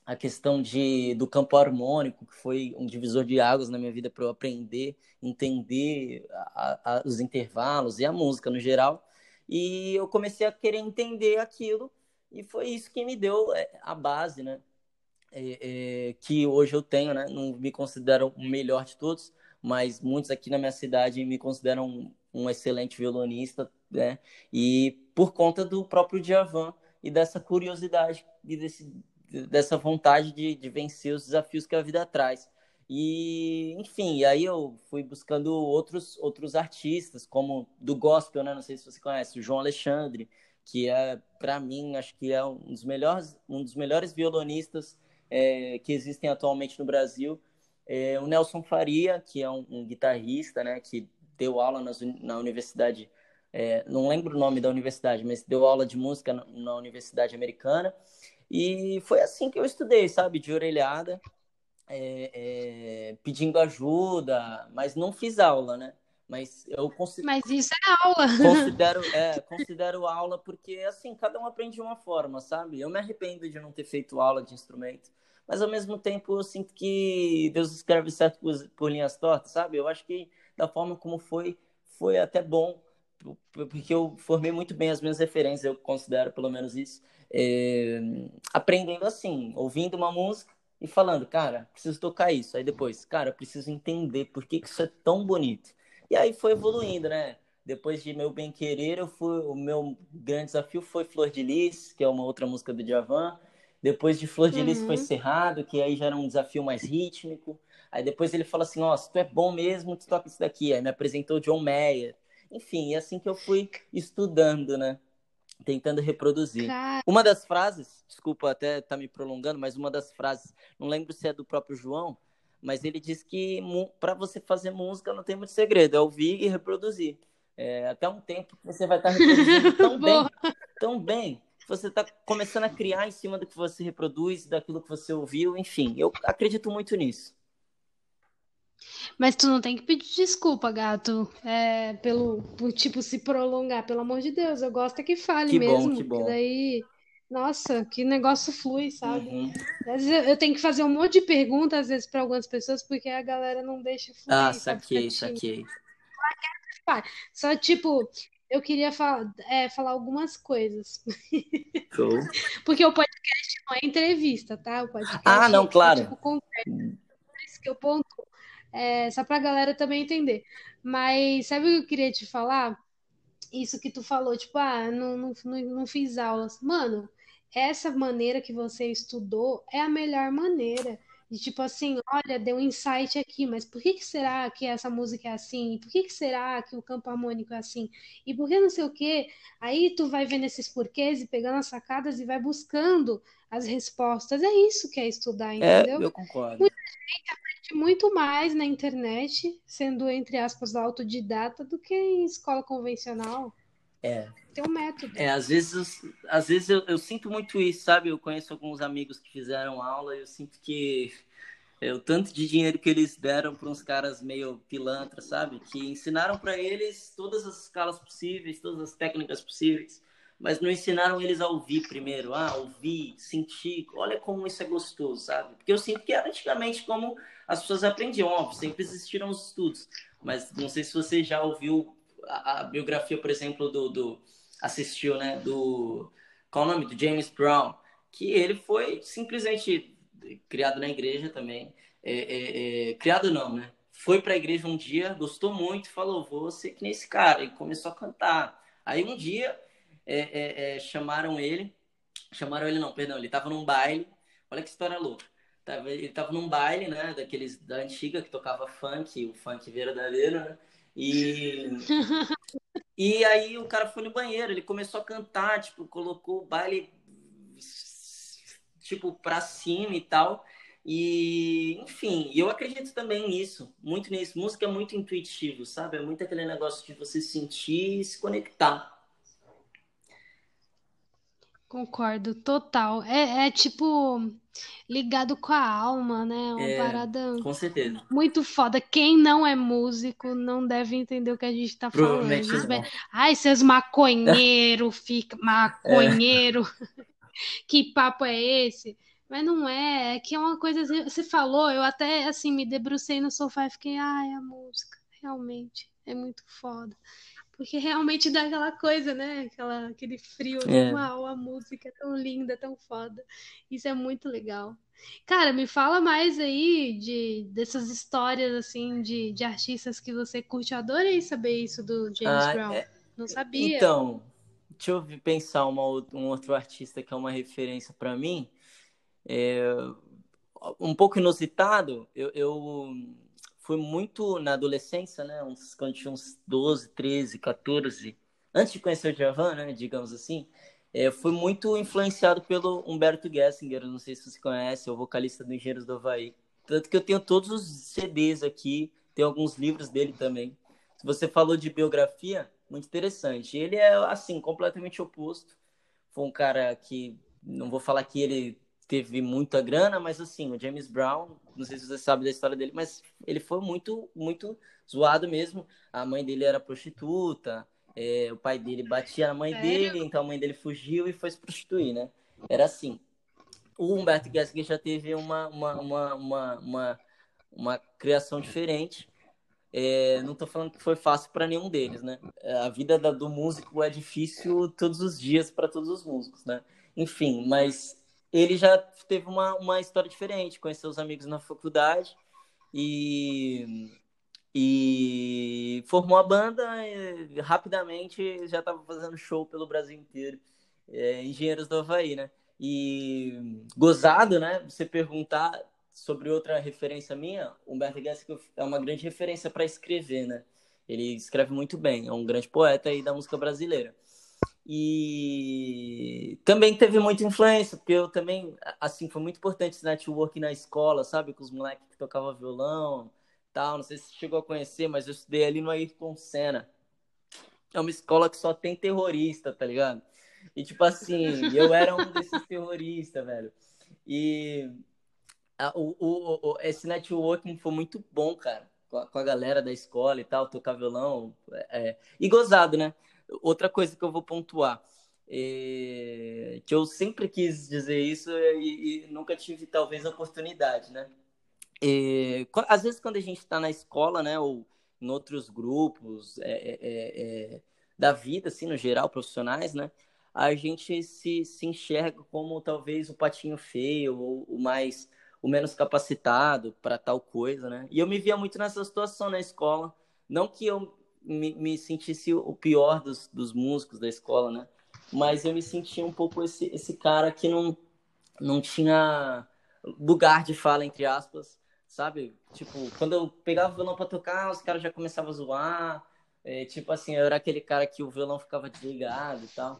a questão de, do campo harmônico, que foi um divisor de águas na minha vida para eu aprender, entender a, a, os intervalos e a música no geral. E eu comecei a querer entender aquilo, e foi isso que me deu é, a base, né? É, é, que hoje eu tenho, né? Não me considero o melhor de todos, mas muitos aqui na minha cidade me consideram um, um excelente violonista, né? E por conta do próprio Djavan e dessa curiosidade e desse dessa vontade de, de vencer os desafios que a vida traz. E, enfim, aí eu fui buscando outros, outros artistas, como do gospel, né? Não sei se você conhece, o João Alexandre, que é, para mim, acho que é um dos melhores, um dos melhores violonistas é, que existem atualmente no Brasil. É, o Nelson Faria, que é um, um, guitarrista, né? Que deu aula nas, na universidade, é, não lembro o nome da universidade, mas deu aula de música na, na Universidade Americana. E foi assim que eu estudei, sabe? De orelhada, é, é, pedindo ajuda, mas não fiz aula, né? Mas eu considero. Mas isso é aula. Considero, é, considero aula porque, assim, cada um aprende de uma forma, sabe? Eu me arrependo de não ter feito aula de instrumento. Mas ao mesmo tempo eu sinto que Deus escreve certo por, por linhas tortas, sabe? Eu acho que da forma como foi, foi até bom, porque eu formei muito bem as minhas referências, eu considero pelo menos isso é, aprendendo assim, ouvindo uma música e falando, cara, preciso tocar isso. Aí depois, cara, preciso entender por que, que isso é tão bonito. E aí foi evoluindo, né? Depois de Meu Bem Querer, eu fui, o meu grande desafio foi Flor de Lis, que é uma outra música do Djavan. Depois de Flor de uhum. Lis foi Cerrado, que aí já era um desafio mais rítmico. Aí depois ele falou assim, ó, se tu é bom mesmo, tu toca isso daqui. Aí me apresentou John Mayer. Enfim, é assim que eu fui estudando, né? tentando reproduzir. Uma das frases, desculpa até estar tá me prolongando, mas uma das frases, não lembro se é do próprio João, mas ele diz que para você fazer música não tem muito segredo, é ouvir e reproduzir. É, até um tempo que você vai estar tá reproduzindo tão bem, tão bem, você está começando a criar em cima do que você reproduz, daquilo que você ouviu, enfim, eu acredito muito nisso. Mas tu não tem que pedir desculpa, gato, é, pelo por, tipo se prolongar, pelo amor de Deus. Eu gosto é que fale que mesmo, bom, que bom. daí, nossa, que negócio flui, sabe? Uhum. Às vezes eu tenho que fazer um monte de perguntas às vezes para algumas pessoas porque a galera não deixa fluir. Ah, saquei, saquei. Só tipo, eu queria falar, é, falar algumas coisas. Show. Porque o podcast não é entrevista, tá? O podcast ah, não, claro. É, tipo, conversa. Por isso que eu ponto é, só para a galera também entender. Mas sabe o que eu queria te falar? Isso que tu falou, tipo, ah, não, não, não fiz aulas. Mano, essa maneira que você estudou é a melhor maneira. De tipo assim, olha, deu um insight aqui, mas por que, que será que essa música é assim? Por que, que será que o campo harmônico é assim? E por que não sei o quê? Aí tu vai vendo esses porquês e pegando as sacadas e vai buscando as respostas. É isso que é estudar, é, entendeu? É, eu concordo. Muita gente muito mais na internet, sendo, entre aspas, autodidata, do que em escola convencional. É. Tem um método. É, às vezes, às vezes eu, eu sinto muito isso, sabe? Eu conheço alguns amigos que fizeram aula e eu sinto que é, o tanto de dinheiro que eles deram para uns caras meio pilantras, sabe? Que ensinaram para eles todas as escalas possíveis, todas as técnicas possíveis mas não ensinaram eles a ouvir primeiro, a ouvir, sentir, olha como isso é gostoso, sabe? Porque eu sinto que era antigamente como as pessoas aprendiam, óbvio, sempre existiram os estudos, mas não sei se você já ouviu a, a biografia, por exemplo, do, do, assistiu, né, do, qual o nome? Do James Brown, que ele foi simplesmente criado na igreja também, é, é, é, criado não, né? Foi para a igreja um dia, gostou muito, falou, vou ser que nem esse cara, e começou a cantar. Aí um dia é, é, é, chamaram ele, chamaram ele não, perdão, ele estava num baile, olha que história louca. Ele estava num baile, né, daqueles da antiga que tocava funk, o funk verdadeiro, né? E e aí o cara foi no banheiro, ele começou a cantar, tipo, colocou o baile tipo para cima e tal. E, enfim, eu acredito também nisso, muito nisso. Música é muito intuitivo, sabe? É muito aquele negócio de você sentir e se conectar. Concordo, total. É, é tipo ligado com a alma, né? Uma É, parada com certeza. muito foda. Quem não é músico não deve entender o que a gente tá falando. Vai- não. Ai, seus maconheiro, fica maconheiro. Que papo é esse? Mas não é, é que é uma coisa. Assim, você falou, eu até assim me debrucei no sofá e fiquei, ai, a música, realmente, é muito foda. Porque realmente dá aquela coisa, né? Aquela, aquele frio. É. Uau, a música é tão linda, tão foda. Isso é muito legal. Cara, me fala mais aí de dessas histórias assim de, de artistas que você curte. Eu adorei saber isso do James ah, Brown. É... Não sabia. Então, deixa eu pensar uma, um outro artista que é uma referência para mim. É, um pouco inusitado, eu, eu fui muito na adolescência, né? Uns, quando tinha uns 12, 13, 14, antes de conhecer o Javan, né? Digamos assim, é, fui muito influenciado pelo Humberto Gessinger, não sei se você conhece, é o vocalista do Engenheiros do Havaí. Tanto que eu tenho todos os CDs aqui, tem alguns livros dele também. Se você falou de biografia, muito interessante. Ele é, assim, completamente oposto. Foi um cara que, não vou falar que ele teve muita grana, mas assim, o James Brown, não sei se você sabe da história dele, mas ele foi muito, muito zoado mesmo. A mãe dele era prostituta, é, o pai dele batia na mãe Sério? dele, então a mãe dele fugiu e foi se prostituir, né? Era assim. O Humberto Gessinger já teve uma, uma, uma, uma, uma, uma criação diferente. É, não estou falando que foi fácil para nenhum deles, né? A vida do músico é difícil todos os dias para todos os músicos, né? Enfim, mas ele já teve uma, uma história diferente, conheceu os amigos na faculdade e, e formou a banda e rapidamente já estava fazendo show pelo Brasil inteiro. É, Engenheiros do Havaí, né? E gozado, né? Você perguntar sobre outra referência minha, Humberto Gessinger é uma grande referência para escrever, né? Ele escreve muito bem, é um grande poeta aí da música brasileira. E também teve muita influência, porque eu também, assim, foi muito importante esse network na escola, sabe? Com os moleques que tocavam violão tal. Não sei se você chegou a conhecer, mas eu estudei ali no Ayrton Senna. É uma escola que só tem terrorista, tá ligado? E, tipo assim, eu era um desses terroristas, velho. E a, o, o, o, esse networking foi muito bom, cara, com a, com a, galera da escola e tal, tocar violão. É, e gozado, né? Outra coisa que eu vou pontuar, é, que eu sempre quis dizer isso e, e nunca tive talvez a oportunidade, né? É, às vezes quando a gente está na escola, né, ou em outros grupos é, é, é, é, da vida, assim, no geral, profissionais, né, a gente se, se enxerga como talvez o patinho feio ou o mais o menos capacitado para tal coisa, né? E eu me via muito nessa situação na escola, não que eu me, me sentisse o pior dos, dos músicos da escola, né? Mas eu me sentia um pouco esse, esse cara que não, não tinha lugar de fala, entre aspas, sabe? Tipo, quando eu pegava o violão pra tocar, os caras já começavam a zoar. É, tipo assim, eu era aquele cara que o violão ficava desligado e tal.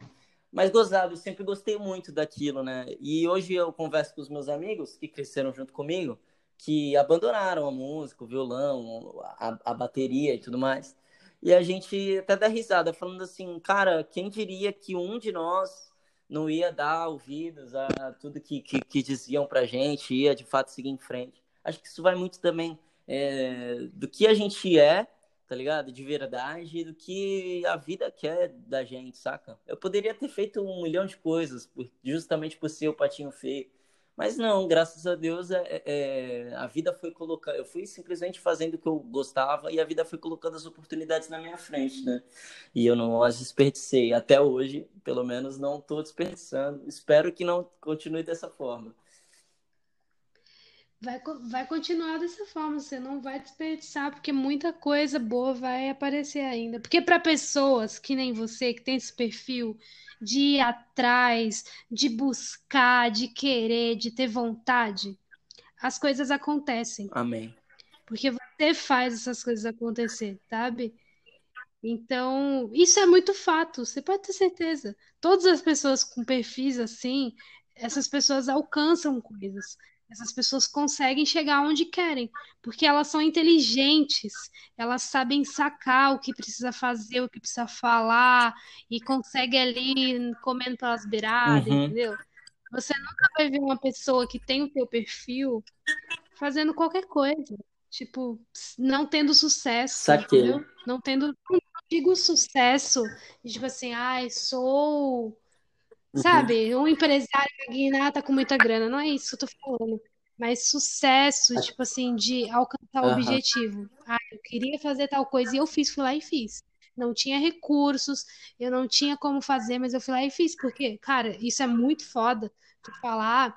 Mas gozado, eu sempre gostei muito daquilo, né? E hoje eu converso com os meus amigos que cresceram junto comigo, que abandonaram a música, o violão, a, a bateria e tudo mais. E a gente até dá risada, falando assim, cara, quem diria que um de nós não ia dar ouvidos a tudo que, que, que diziam pra gente, ia de fato seguir em frente. Acho que isso vai muito também é, do que a gente é, tá ligado? De verdade, do que a vida quer da gente, saca? Eu poderia ter feito um milhão de coisas, justamente por ser o patinho feio mas não, graças a Deus, é, é, a vida foi colocando. Eu fui simplesmente fazendo o que eu gostava e a vida foi colocando as oportunidades na minha frente, né? E eu não as desperdicei. Até hoje, pelo menos, não estou desperdiçando. Espero que não continue dessa forma. Vai, vai continuar dessa forma, você não vai desperdiçar, porque muita coisa boa vai aparecer ainda. Porque para pessoas que nem você, que tem esse perfil de ir atrás, de buscar, de querer, de ter vontade, as coisas acontecem. Amém. Porque você faz essas coisas acontecer, sabe? Então, isso é muito fato, você pode ter certeza. Todas as pessoas com perfis assim, essas pessoas alcançam coisas. Essas pessoas conseguem chegar onde querem, porque elas são inteligentes, elas sabem sacar o que precisa fazer, o que precisa falar, e consegue ali comendo pelas beiradas, uhum. entendeu? Você nunca vai ver uma pessoa que tem o teu perfil fazendo qualquer coisa. Tipo, não tendo sucesso, Saquei. entendeu? Não tendo, não digo sucesso, tipo assim, ai, sou Sabe? Um empresário magnata com muita grana. Não é isso que eu tô falando. Mas sucesso, tipo assim, de alcançar o objetivo. Ah, eu queria fazer tal coisa e eu fiz, fui lá e fiz. Não tinha recursos, eu não tinha como fazer, mas eu fui lá e fiz. Porque, cara, isso é muito foda. Tu falar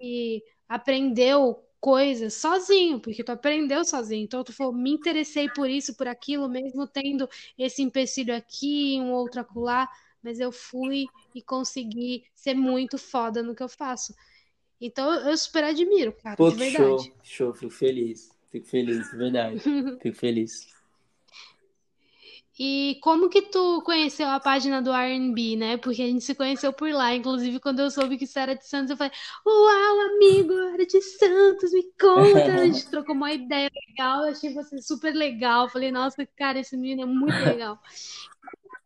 e aprendeu coisas sozinho, porque tu aprendeu sozinho. Então tu falou, me interessei por isso, por aquilo, mesmo tendo esse empecilho aqui, um outro acolá, mas eu fui e consegui ser muito foda no que eu faço. Então eu super admiro, cara, Pô, de verdade. Show, show, fico feliz. Fico feliz, de verdade. fico feliz. E como que tu conheceu a página do R&B, né? Porque a gente se conheceu por lá. Inclusive, quando eu soube que você era de Santos, eu falei, uau, amigo, era de Santos, me conta. A gente trocou uma ideia legal, eu achei você super legal. Eu falei, nossa, cara, esse menino é muito legal.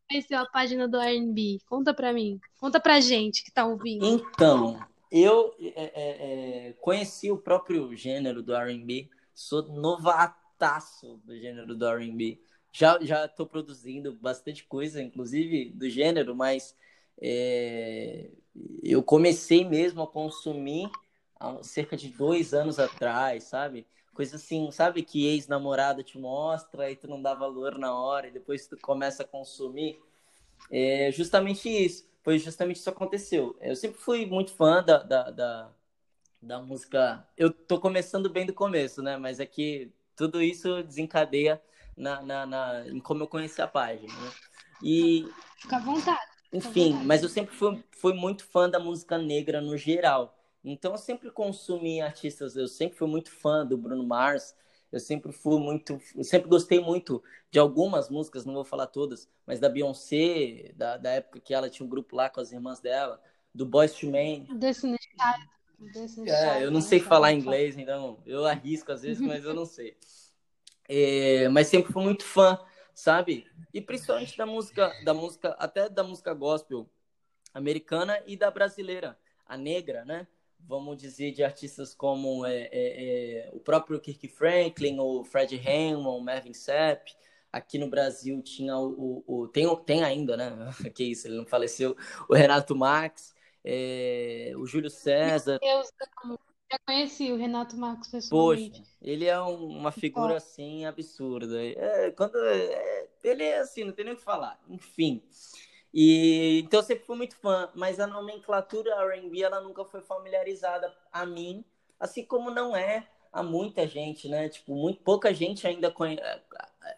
Conheceu a página do R&B? Conta pra mim. Conta pra gente que tá ouvindo. Então, eu é, é, é conheci o próprio gênero do R&B. Sou novataço do gênero do R&B já já estou produzindo bastante coisa, inclusive do gênero, mas é, eu comecei mesmo a consumir há cerca de dois anos atrás, sabe? Coisa assim, sabe que ex-namorada te mostra e tu não dá valor na hora e depois tu começa a consumir. É justamente isso, foi justamente isso que aconteceu. Eu sempre fui muito fã da, da, da, da música. Eu tô começando bem do começo, né? Mas é que tudo isso desencadeia na, na, na, em como eu conheci a página. Né? E, Fica à vontade. Enfim, vontade. mas eu sempre fui, fui muito fã da música negra no geral. Então eu sempre consumi artistas, eu sempre fui muito fã do Bruno Mars, eu sempre fui muito, eu sempre gostei muito de algumas músicas, não vou falar todas, mas da Beyoncé, da, da época que ela tinha um grupo lá com as irmãs dela, do Boys to Men. É, eu não sei falar inglês, então eu arrisco às vezes, mas eu não sei. É, mas sempre fui muito fã, sabe? E principalmente da música, da música, até da música gospel americana e da brasileira, a negra, né? Vamos dizer de artistas como é, é, é o próprio Kirk Franklin, o Fred Hammond, Marvin Sapp. Aqui no Brasil tinha o, o, o tem, tem ainda, né? que isso, ele não faleceu. O Renato Max, é, o Júlio César. Meu Deus, já conheci o Renato Marcos pessoalmente. Poxa, ele é um, uma figura assim absurda. É, quando é, ele é assim, não tem nem o que falar. Enfim. E então eu sempre fui muito fã, mas a nomenclatura R&B ela nunca foi familiarizada a mim, assim como não é a muita gente, né? Tipo, muito pouca gente ainda conhece, é,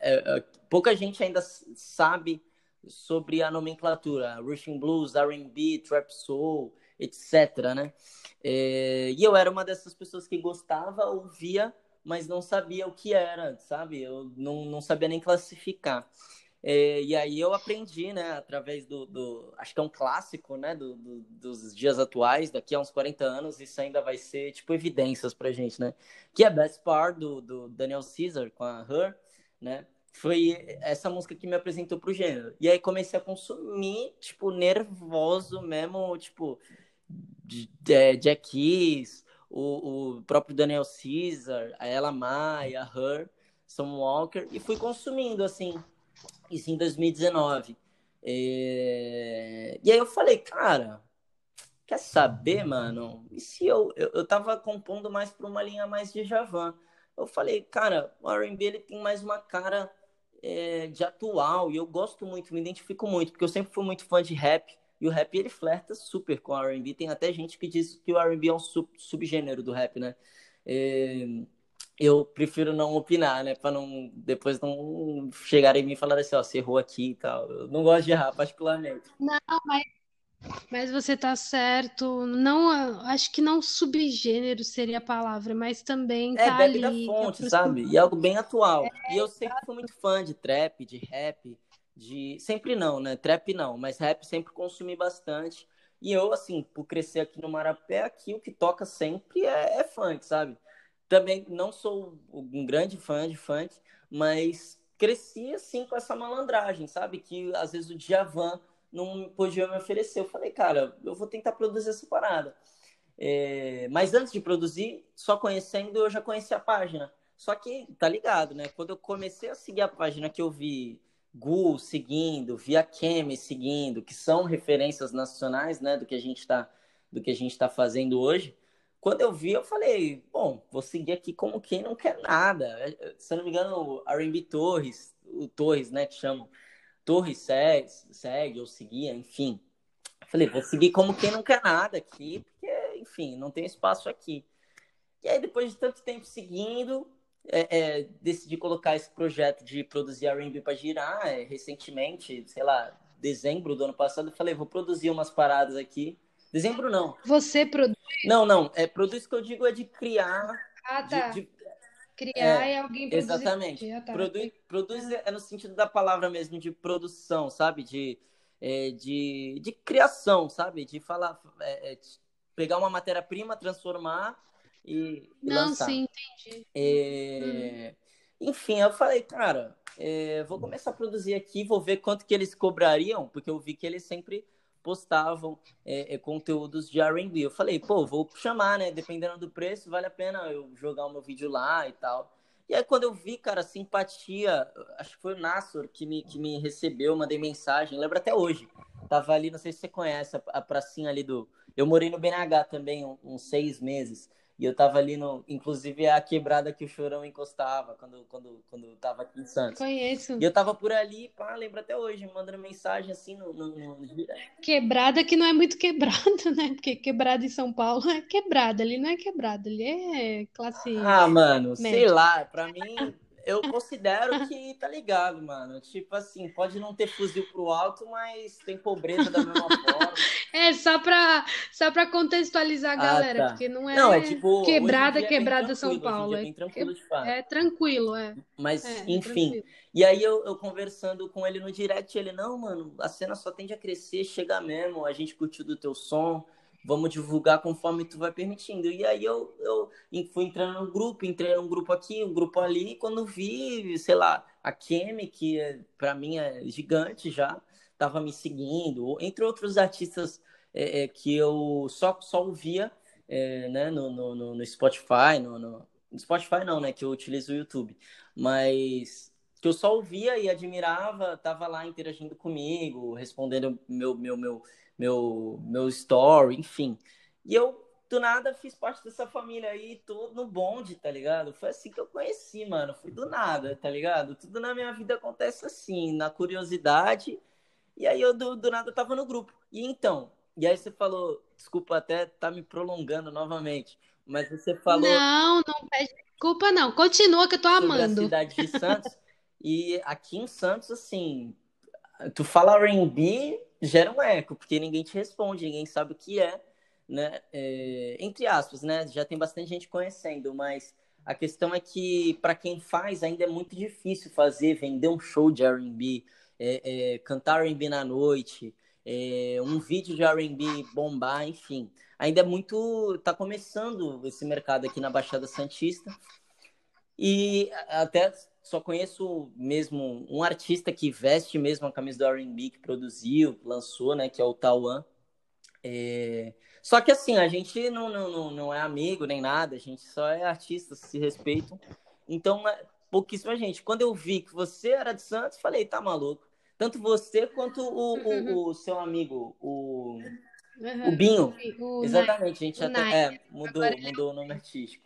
é, é, pouca gente ainda sabe sobre a nomenclatura, Russian Blues, R&B, Trap Soul, etc, né? É, e eu era uma dessas pessoas que gostava, ouvia, mas não sabia o que era, sabe? Eu não, não sabia nem classificar. É, e aí eu aprendi, né, através do, do acho que é um clássico, né, do, do, dos dias atuais, daqui a uns 40 anos, isso ainda vai ser, tipo, evidências pra gente, né, que é Best Part, do, do Daniel Caesar, com a Her, né, foi essa música que me apresentou pro gênero. E aí comecei a consumir, tipo, nervoso mesmo, tipo, é, Jack Keys, o, o próprio Daniel Caesar, a Ella Mai, a Her, Sam Walker, e fui consumindo, assim, isso em 2019. É... E aí eu falei, cara, quer saber, mano? E se eu, eu, eu tava compondo mais pra uma linha mais de Javan. Eu falei, cara, o R&B ele tem mais uma cara é, de atual, e eu gosto muito, me identifico muito, porque eu sempre fui muito fã de rap, e o rap ele flerta super com o R&B. Tem até gente que diz que o R&B é um sub, subgênero do rap, né? É, eu prefiro não opinar, né? Para não depois não chegarem em mim e falar assim, ó, você errou aqui e tal. Eu não gosto de errar, particularmente. Não, mas, mas você tá certo. Não, acho que não subgênero seria a palavra, mas também é, tá bebe ali. da fonte, sabe? E é algo bem atual. É, e eu sempre fui muito fã de trap, de rap de sempre não, né? Trap não, mas rap sempre consumi bastante. E eu, assim, por crescer aqui no Marapé, aqui o que toca sempre é, é funk, sabe? Também não sou um grande fã de funk, mas cresci, assim, com essa malandragem, sabe? Que às vezes o Djavan não podia me oferecer. Eu falei, cara, eu vou tentar produzir essa parada. É... Mas antes de produzir, só conhecendo, eu já conheci a página. Só que, tá ligado, né? Quando eu comecei a seguir a página que eu vi Gu seguindo, Via Kemi seguindo, que são referências nacionais, né, do que a gente está do que a gente está fazendo hoje. Quando eu vi, eu falei, bom, vou seguir aqui como quem não quer nada. É, se eu não me engano, o R&B Torres, o Torres, né, que chamam, Torres segue, segue ou seguia, enfim. Falei, vou seguir como quem não quer nada aqui, porque, enfim, não tem espaço aqui. E aí, depois de tanto tempo seguindo, é, é, decidi colocar esse projeto de produzir R&B para girar. É, recentemente, sei lá, dezembro do ano passado, falei, vou produzir umas paradas aqui. Dezembro não. Você produz? Não, não. É, produz que eu digo é de criar. Ah, tá. De, de, criar é, e alguém produzir. Exatamente. Ah, tá. Produz, produz é no sentido da palavra mesmo, de produção, sabe? De, é, de, de criação, sabe? De falar, é, é, pegar uma matéria-prima, transformar e, Não, lançar. sim, entendi. É... Enfim, eu falei, cara, é, vou começar a produzir aqui, vou ver quanto que eles cobrariam, porque eu vi que eles sempre postavam é, é conteúdos de R&B. Eu falei, pô, vou chamar, né? Dependendo do preço, vale a pena eu jogar o meu vídeo lá e tal. E aí, quando eu vi, cara, simpatia, acho que foi o Nassor que me, que me recebeu, mandei mensagem, lembro até hoje. Tava ali, não sei se você conhece, a, a pracinha ali do. Eu morei no BNH também, uns seis meses. E eu tava ali no. Inclusive a quebrada que o chorão encostava quando, quando, quando tava aqui em Santos. Conheço. E eu tava por ali, pá, lembro até hoje, mandando mensagem assim no, no, no... Quebrada que não é muito quebrada, né? Porque quebrada em São Paulo é quebrada, ali não é quebrada, ali é classe. Ah, mano, média. sei lá, pra mim eu considero que tá ligado, mano. Tipo assim, pode não ter fuzil pro alto, mas tem pobreza da mesma forma. É, só pra, só pra contextualizar a ah, galera, tá. porque não é, não, é tipo, quebrada, é quebrada São Paulo. É, tranquilo de fato. é tranquilo, é. Mas, é, é enfim. E aí eu, eu, conversando com ele no direct, ele, não, mano, a cena só tende a crescer, chega mesmo, a gente curtiu do teu som vamos divulgar conforme tu vai permitindo. E aí eu, eu fui entrando no grupo, entrei num grupo aqui, um grupo ali, e quando vi, sei lá, a Kemi, que é, para mim é gigante já, tava me seguindo, entre outros artistas é, é, que eu só, só ouvia é, né, no, no, no Spotify, no, no Spotify não, né, que eu utilizo o YouTube, mas que eu só ouvia e admirava, tava lá interagindo comigo, respondendo meu, meu, meu, meu, meu story, enfim. E eu, do nada, fiz parte dessa família aí, tô no bonde, tá ligado? Foi assim que eu conheci, mano. Foi do nada, tá ligado? Tudo na minha vida acontece assim, na curiosidade. E aí eu, do, do nada, tava no grupo. E então, e aí você falou, desculpa até tá me prolongando novamente, mas você falou. Não, não pede desculpa, não. Continua que eu tô amando. A cidade de Santos. e aqui em Santos, assim, tu fala R&B, gera um eco, porque ninguém te responde, ninguém sabe o que é, né? É, entre aspas, né? Já tem bastante gente conhecendo, mas a questão é que para quem faz ainda é muito difícil fazer, vender um show de R&B, é, é, cantar R&B na noite, é, um vídeo de R&B bombar, enfim. Ainda é muito, tá começando esse mercado aqui na Baixada Santista. E até só conheço mesmo um artista que veste mesmo a camisa do R&B, que produziu, lançou, né, que é o Tauan. É... Só que assim, a gente não, não, não é amigo nem nada, a gente só é artista, se respeitam. Então, é pouquíssima gente. Quando eu vi que você era de Santos, falei, tá maluco. Tanto você quanto o, o, o seu amigo, o, uhum. o Binho. O Exatamente, Nine. a gente até é, mudou, mudou o nome artístico.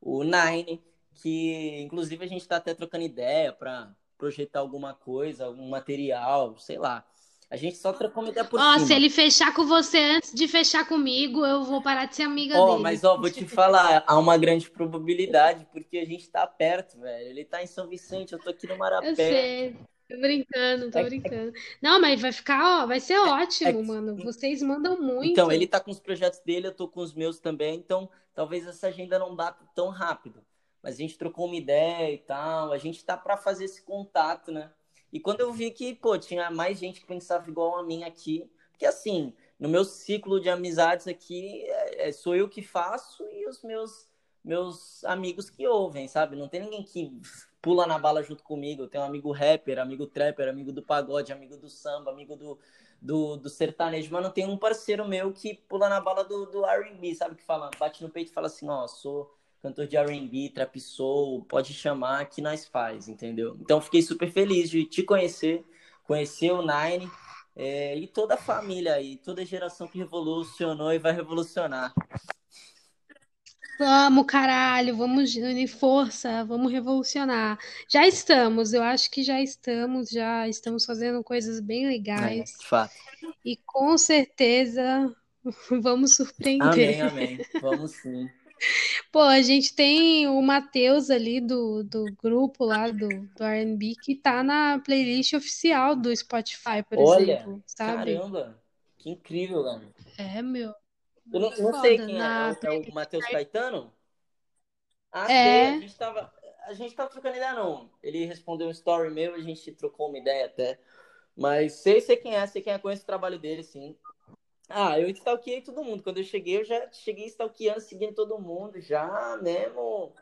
O Nine que inclusive a gente está até trocando ideia para projetar alguma coisa, algum material, sei lá. A gente só trocou uma ideia por ó, cima. se ele fechar com você antes de fechar comigo, eu vou parar de ser amiga ó, dele. Mas, ó, vou te falar, há uma grande probabilidade, porque a gente tá perto, velho. Ele tá em São Vicente, eu tô aqui no Marapé. Eu sei. Tô brincando, tô é, brincando. Não, mas vai ficar, ó, vai ser é, ótimo, é, mano. Vocês mandam muito. Então, ele tá com os projetos dele, eu tô com os meus também, então talvez essa agenda não bata tão rápido mas a gente trocou uma ideia e tal, a gente tá para fazer esse contato, né? E quando eu vi que, pô, tinha mais gente que pensava igual a mim aqui, porque assim, no meu ciclo de amizades aqui, é, é, sou eu que faço e os meus meus amigos que ouvem, sabe? Não tem ninguém que pula na bala junto comigo. Eu tenho um amigo rapper, amigo trapper, amigo do pagode, amigo do samba, amigo do, do, do sertanejo, mas não tem um parceiro meu que pula na bala do, do R&B, sabe? Que fala, bate no peito e fala assim, ó, oh, sou cantor de R&B, trap soul, pode chamar que nós faz, entendeu? Então fiquei super feliz de te conhecer, conhecer o Nine é, e toda a família aí, toda a geração que revolucionou e vai revolucionar. Vamos, caralho, vamos unir força, vamos revolucionar. Já estamos, eu acho que já estamos, já estamos fazendo coisas bem legais. É, fato. E com certeza vamos surpreender. Amém, amém. Vamos sim. Pô, a gente tem o Matheus ali do, do grupo lá do, do R&B que tá na playlist oficial do Spotify, por Olha, exemplo, sabe? caramba, que incrível, mano. É, meu. Eu não, não sei quem é, na é o, é o Matheus Caetano? Ah, É. sei, a gente tava, a gente tava trocando ideia não. Ele respondeu um story meu, a gente trocou uma ideia até. Mas sei, sei quem é, sei quem é, conheço o trabalho dele, sim. Ah, eu stalkeei todo mundo. Quando eu cheguei, eu já cheguei stalkeando, seguindo todo mundo, já mesmo.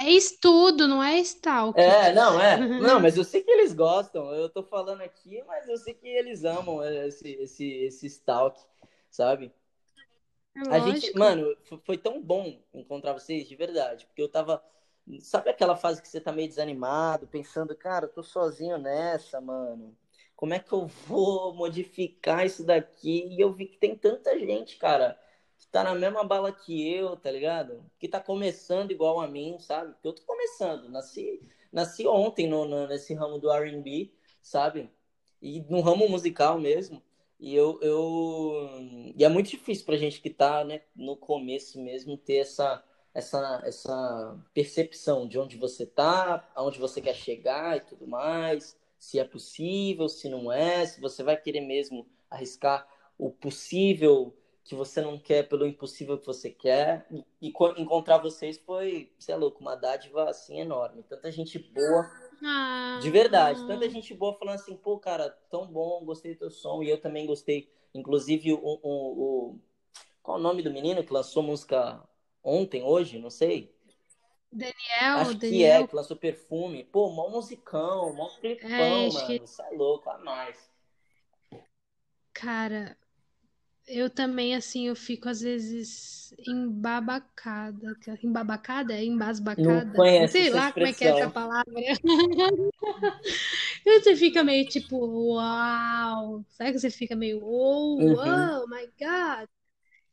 É estudo, não é stalk. É, não, é. Não, mas eu sei que eles gostam. Eu tô falando aqui, mas eu sei que eles amam esse, esse, esse stalk, sabe? É A gente, mano, foi tão bom encontrar vocês, de verdade, porque eu tava. Sabe aquela fase que você tá meio desanimado, pensando, cara, eu tô sozinho nessa, mano. Como é que eu vou modificar isso daqui? E eu vi que tem tanta gente, cara, que tá na mesma bala que eu, tá ligado? Que tá começando igual a mim, sabe? Eu tô começando, nasci, nasci ontem no, no- nesse ramo do R&B, sabe? E no ramo musical mesmo. E eu, eu... E é muito difícil pra gente que tá, né, no começo mesmo ter essa, essa, essa percepção de onde você tá, aonde você quer chegar e tudo mais, se é possível, se não é, se você vai querer mesmo arriscar o possível que você não quer pelo impossível que você quer. E, e co- encontrar vocês foi, sei é louco, uma dádiva assim enorme. Tanta gente boa. Ah, De verdade, tanta gente boa falando assim, pô, cara, tão bom, gostei do teu som, e eu também gostei. Inclusive, o, o, o- qual é o nome do menino que lançou música ontem, hoje? Não sei. Daniel, Acho que Daniel. é, que lançou perfume. Pô, mó musicão, mó clipão, É, mano. que- Isso é louco, a mais. Cara, eu também, assim, eu fico às vezes embabacada. Embabacada? É embasbacada? Não conheço Sei lá como é que é essa expressão. palavra. Você fica meio tipo, uau. Sabe que você fica meio, oh, Uhum. oh my God.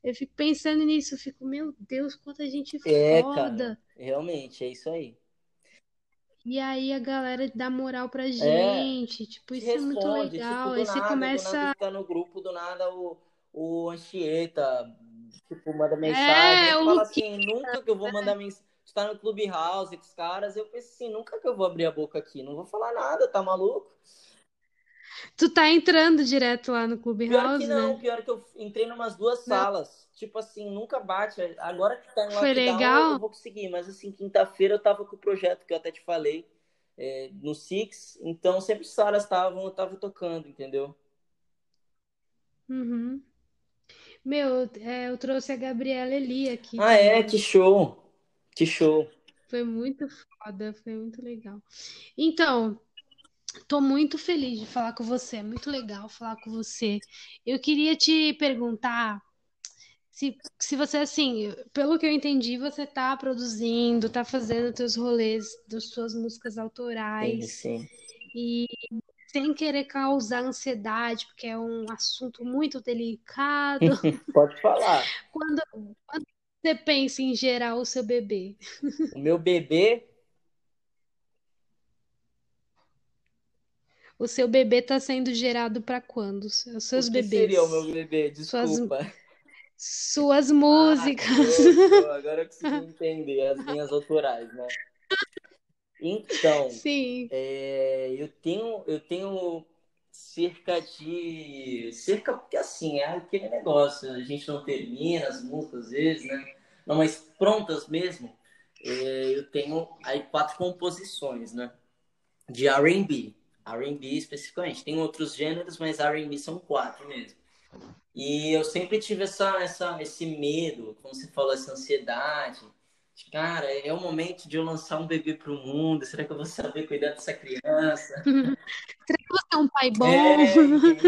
Eu fico pensando nisso, eu fico, meu Deus, quanta gente É, foda. cara, realmente, é isso aí. E aí a galera dá moral pra É, gente. Tipo, te isso é muito responde, legal. tipo, do Aí você nada, do começa. nada tá no grupo, do nada o, o Anchieta, tipo, manda mensagem, É, o falo Luquinha. assim, nunca que eu vou mandar mensagem, tu tá no Clubhouse com os caras, eu penso assim, nunca que eu vou abrir a boca aqui, não vou falar nada, tá maluco? Tu tá entrando direto lá no Pior que Clubhouse, não, né? pior que eu entrei numas duas Não. salas, tipo assim, nunca bate, agora que tá em Foi lockdown eu legal? vou conseguir, mas assim, quinta-feira eu tava com o projeto que eu até te falei, é, no Six, então sempre as salas estavam, eu tava tocando, entendeu? Uhum. Meu, é, eu trouxe a Gabriela Eli aqui Ah, é? também. Que show! Que show! Foi muito foda, foi muito legal. Então, tô muito feliz de falar com você. É muito legal falar com você. Eu queria te perguntar se, se você, assim, pelo que eu entendi, você tá produzindo, tá fazendo teus rolês das suas músicas Sim, autorais sim. e sem querer causar ansiedade, porque é um assunto muito delicado. Pode falar. Quando, quando você pensa em gerar o seu bebê? O meu bebê, O seu bebê tá sendo gerado para quando? Os o seus que bebês. seria o meu bebê? Suas, Desculpa. suas Ah, músicas. show. Agora eu consegui entender as minhas autorais, né? Então, Sim. é, eu tenho, eu tenho cerca de, cerca porque assim é aquele negócio, a gente não termina as músicas às vezes, né? Não, mas prontas mesmo, é, eu tenho aí quatro composições, né? De R&B, R&B especificamente. Tem outros gêneros, mas R&B são quatro mesmo. E eu sempre tive essa, essa, esse medo, como você falou, essa ansiedade. de, Cara, é o momento de eu lançar um bebê para o mundo. Será que eu vou saber cuidar dessa criança? Será que você é um pai bom? É?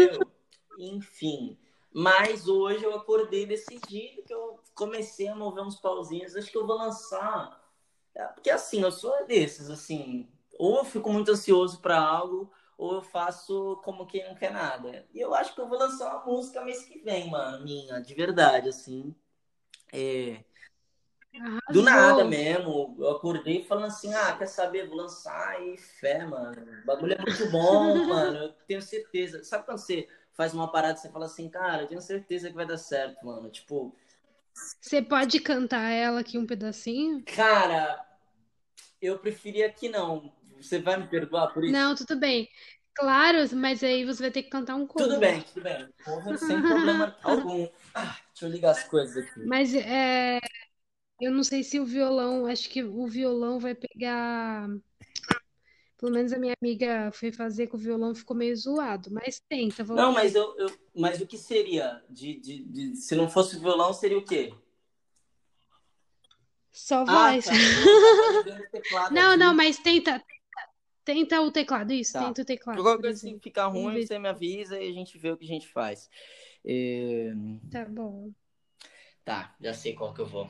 Enfim. Mas hoje eu acordei decidido que eu comecei a mover uns pauzinhos. Acho que eu vou lançar. É, porque assim, eu sou desses, assim. Ou eu fico muito ansioso para algo, ou eu faço como quem não quer nada. E eu acho que eu vou lançar uma música mês que vem, mano, minha, de verdade, assim. É, do nada mesmo. Eu acordei falando assim, ah, quer saber? Vou lançar e fé, mano. O bagulho é muito bom, mano. Eu tenho certeza. Sabe quando você faz uma parada e você fala assim, cara, eu tenho certeza que vai dar certo, mano. Tipo, Você pode cantar ela aqui um pedacinho? cara, eu preferia que não. Você vai me perdoar por isso? Não, tudo bem. Claro, mas aí você vai ter que cantar um Tudo cover. bem, tudo bem. Porra, sem problema algum. Ah, deixa eu ligar as coisas aqui. Mas é, eu não sei se o violão, acho que o violão vai pegar. Pelo menos a minha amiga foi fazer com o violão, ficou meio zoado. Mas tenta, vamos Não, mas eu, eu- mas o que seria? De, de, de- se não fosse violão, seria o quê? Só Ah, voz. tá. O teclado Não, não, mas tenta, tenta o teclado, isso, Tá. tenta o teclado, Qualquer coisa, exemplo. ficar ruim, você me avisa e a gente vê o que a gente faz. É, Tá bom. Tá, já sei qual que eu vou.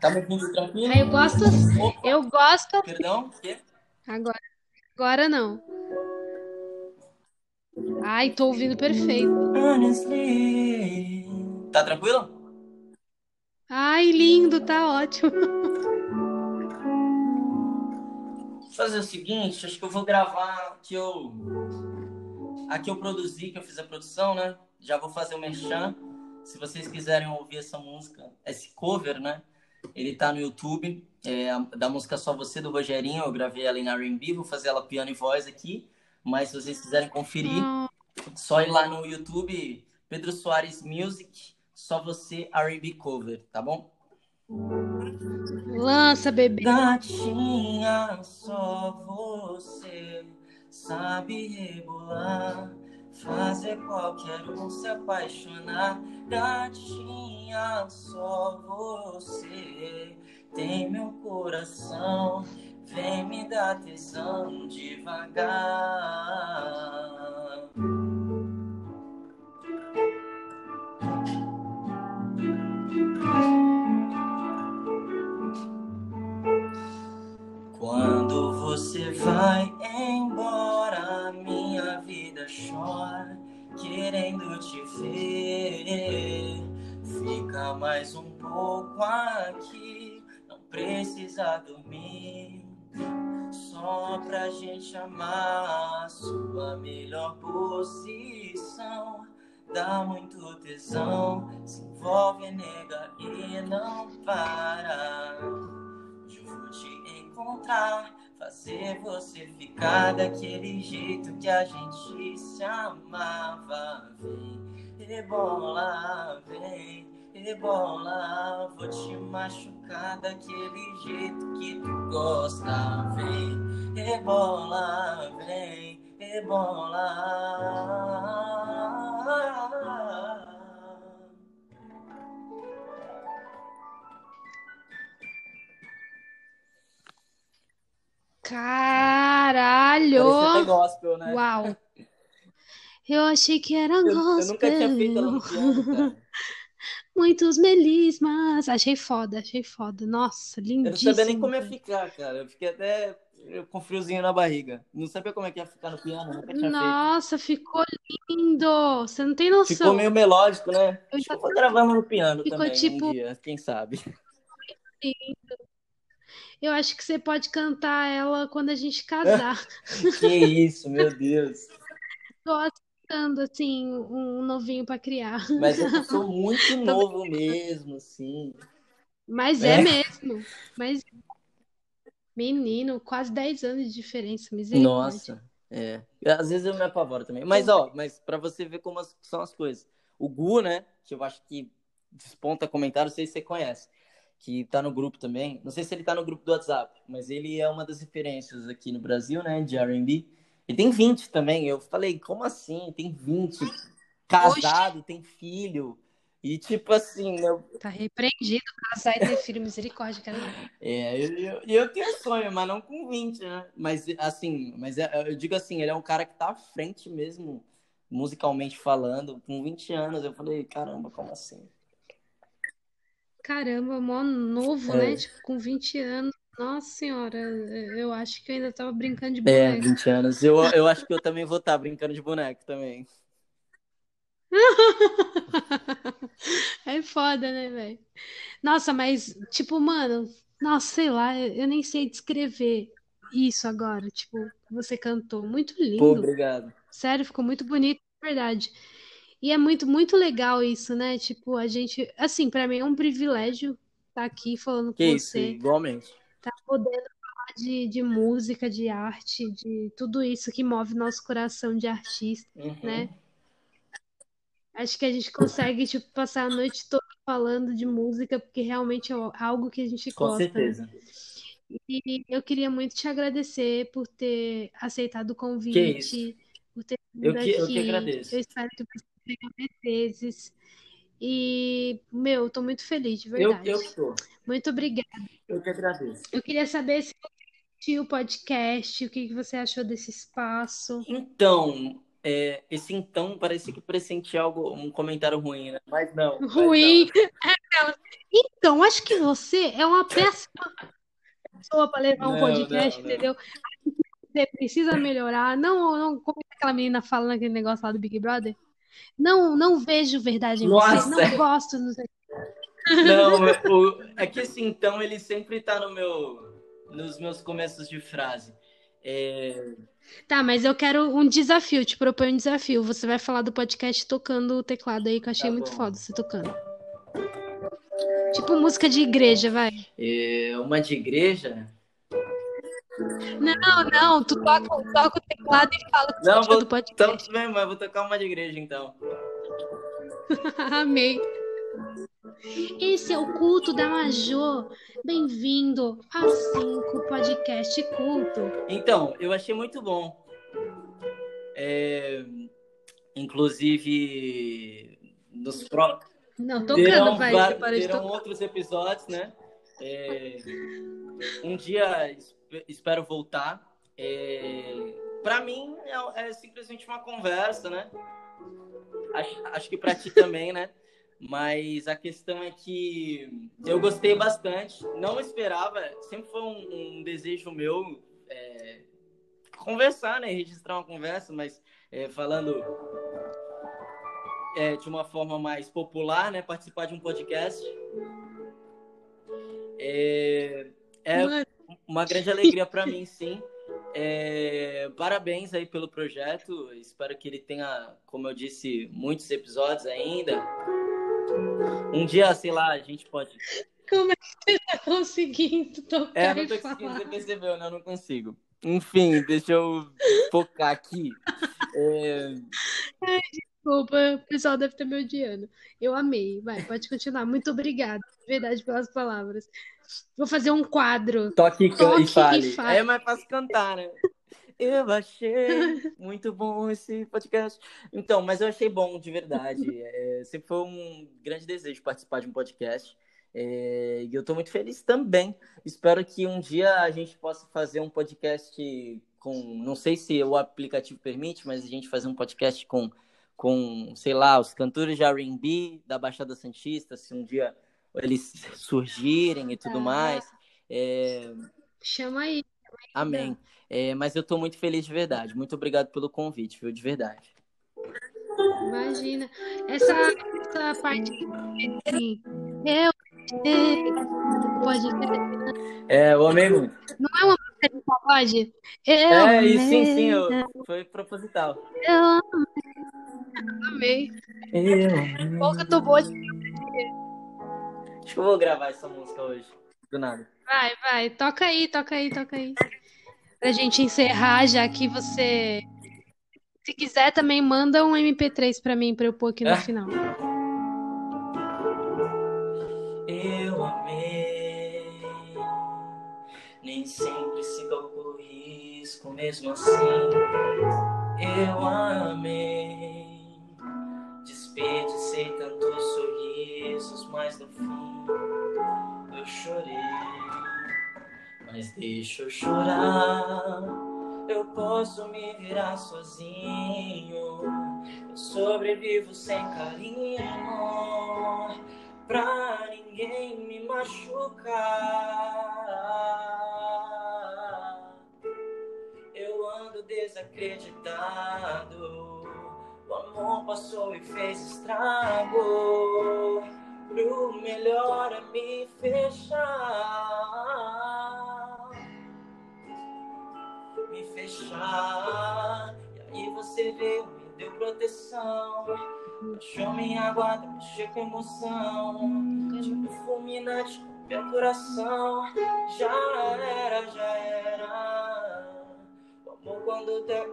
Tá me ouvindo tranquilo? Aí eu gosto, Opa, eu gosto perdão? Quê? agora, agora não. Ai, tô ouvindo perfeito. Honestly. Tá tranquilo? Ai, lindo, tá ótimo. Vou fazer o seguinte, acho que eu vou gravar que eu aqui eu produzi, que eu fiz a produção, né? Já vou fazer o merchan. Se vocês quiserem ouvir essa música, esse cover, né? Ele tá no YouTube, é, a- da música Só Você do Rogerinho. Eu gravei ela em R&B, vou fazer ela piano e voz aqui. Mas se vocês quiserem conferir, só ir lá no YouTube, Pedro Soares Music, Só Você R&B cover, tá bom? Lança, bebê. Gatinha, só você sabe rebolar, fazer qualquer um se apaixonar. Gatinha, só você tem meu coração, vem me dar tesão devagar. Você vai embora, minha vida chora, querendo te ver. Fica mais um pouco aqui, não precisa dormir. Só pra gente amar, sua melhor posição. Dá muito tesão, se envolve, nega, e não para. Hoje eu vou te encontrar, fazer você ficar daquele jeito que a gente se amava. Vem, rebola, vem, rebola. Vou te machucar daquele jeito que tu gosta. Vem, rebola, vem, rebola. Caralho! Até gospel, né? Uau! Eu achei que era Eu, eu nunca tinha feito ela no gospel. piano, cara. Muitos melismas. Achei foda, achei foda. Nossa, Eu não sabia nem lindíssimo. como ia ficar, cara. Eu fiquei até com friozinho na barriga. Não sabia como é que ia ficar no piano, tinha feito. Nossa, ficou lindo! Você não tem Ficou noção. meio melódico, né? Eu Acho que já eu vou gravar no piano ficou também tipo. um dia, quem sabe. Eu acho que você pode cantar ela quando a gente casar. Que isso, meu Deus. Tô aceitando, assim, um novinho pra criar. Mas eu sou muito novo mesmo, assim. Mas é É. mesmo. Mas, menino, quase 10 anos de diferença, misericórdia. Nossa, é. Às vezes eu me apavoro também. Mas, ó, mas pra você ver como as- são as coisas. O Gu, né, que eu acho que desponta comentário, não sei se você conhece, que tá no grupo também. Não sei se ele tá no grupo do WhatsApp, mas ele é uma das referências aqui no Brasil, né, de R&B. Ele tem 20 também. Eu falei, como assim? Tem 20. Oxe, Casado, tem filho. E tipo assim, eu, tá repreendido casar e ter filho, misericórdia, cara. é, eu, eu, eu tenho sonho, mas não com 20, né? Mas assim, mas é- eu digo assim, ele é um cara que tá à frente mesmo musicalmente falando, com 20 anos. Eu falei, caramba, como assim? Caramba, mó novo, é. né? Tipo, com 20 anos. Nossa senhora, eu acho que eu ainda tava brincando de boneco. É, 20 anos. Eu, eu acho que eu também vou estar tá brincando de boneco também. é foda, né, velho? Nossa, mas, tipo, mano, nossa, sei lá, eu nem sei descrever isso agora. Tipo, você cantou. Muito lindo. Pô, obrigado. Sério, ficou muito bonito, verdade. E é muito, muito legal isso, né? Tipo, a gente. Assim, para mim é um privilégio estar tá aqui falando que com isso, você. Igualmente. Tá podendo falar de, de música, de arte, de tudo isso que move nosso coração de artista, uhum. né? Acho que a gente consegue, tipo, passar a noite toda falando de música, porque realmente é algo que a gente Com gosta. Com certeza. Né? E eu queria muito te agradecer por ter aceitado o convite, por ter vindo eu que, aqui. Eu que agradeço. Eu espero que você mais vezes. E, meu, tô muito feliz, de verdade. Eu, eu. Muito obrigada. Eu que agradeço. Eu queria saber se você assistiu o podcast, o que, você achou desse espaço. Então, é, esse então parece que pressentia algo, um comentário ruim, né? Mas não. Ruim. Mas não. então, acho que você é uma péssima pessoa para levar um não, podcast, não, entendeu? Você precisa melhorar. Não, não, como é aquela menina falando aquele negócio lá do Big Brother? Não, não vejo verdade em Nossa. você. Não gosto. Não, não o, é que esse então ele sempre tá no meu, nos meus começos de frase. É... Tá, mas eu quero um desafio, te proponho um desafio. Você vai falar do podcast tocando o teclado aí, que eu achei tá muito foda você tocando. Tipo música de igreja, vai. É, uma de igreja? Não, não, tu toca, toca o teclado e fala que não, vou, do podcast. Então, tudo bem, mas vou tocar uma de igreja então. Amei. Esse é o culto da Major. Bem-vindo a 5 Podcast Culto. Então, eu achei muito bom. É... Inclusive, nos próximos. Não, tocando, terão, vai. Terão outros episódios, né? É... Um dia espero voltar. É... Para mim, é, é simplesmente uma conversa, né? Acho, acho que para ti também, né? Mas a questão é que eu gostei bastante. Não esperava, sempre foi um, um desejo meu é, conversar, né? Registrar uma conversa, mas é, falando é, de uma forma mais popular, né? Participar de um podcast. É, é uma grande alegria para mim, sim. É, parabéns aí pelo projeto. Espero que ele tenha, como eu disse, muitos episódios ainda. Um dia, sei lá, a gente pode. Como é que você tá conseguindo tocar? É, não tô conseguindo, você percebeu, né? Eu não consigo. Enfim, deixa eu focar aqui. É... Ai, desculpa, o pessoal deve estar me odiando. Eu amei. Vai, pode continuar. Muito obrigada, de verdade, pelas palavras. Vou fazer um quadro. Toque, Toque e, fale. e fale. É mais fácil cantar, né? Eu achei muito bom esse podcast. Então, mas eu achei bom, de verdade. É, sempre foi um grande desejo participar de um podcast. É, e eu estou muito feliz também. Espero que um dia a gente possa fazer um podcast com. Não sei se o aplicativo permite, mas a gente fazer um podcast com, com sei lá, os cantores de RB da Baixada Santista, se um dia eles surgirem e tudo mais. É... Chama aí. Amém. É, mas eu estou muito feliz de verdade. Muito obrigado pelo convite, viu? De verdade. Imagina. Essa, essa parte assim, eu pode É, eu amei muito. Não é uma música de pagode? Eu é, sim, sim, eu, foi proposital. Eu amei. Eu Pouco eu tô boa de... Acho que eu vou gravar essa música hoje. Do nada. Vai, vai. Toca aí, toca aí, toca aí pra gente encerrar, já que você. Se quiser, também manda um MP3 pra mim, pra eu pôr aqui no é. final. Eu amei, nem sempre se calcula o risco, mesmo assim. Eu amei, desperdicei tantos sorrisos, mas no fim eu chorei. Mas deixa eu chorar, eu posso me virar sozinho. Eu sobrevivo sem carinho pra ninguém me machucar. Eu ando desacreditado. O amor passou e fez estrago. Pro melhor é me fechar. Me fechar. E aí você veio, me deu proteção. Baixou minha guarda, mexeu com emoção. Tipo fulminante, perfuração. Já era, já era. O amor quando tem.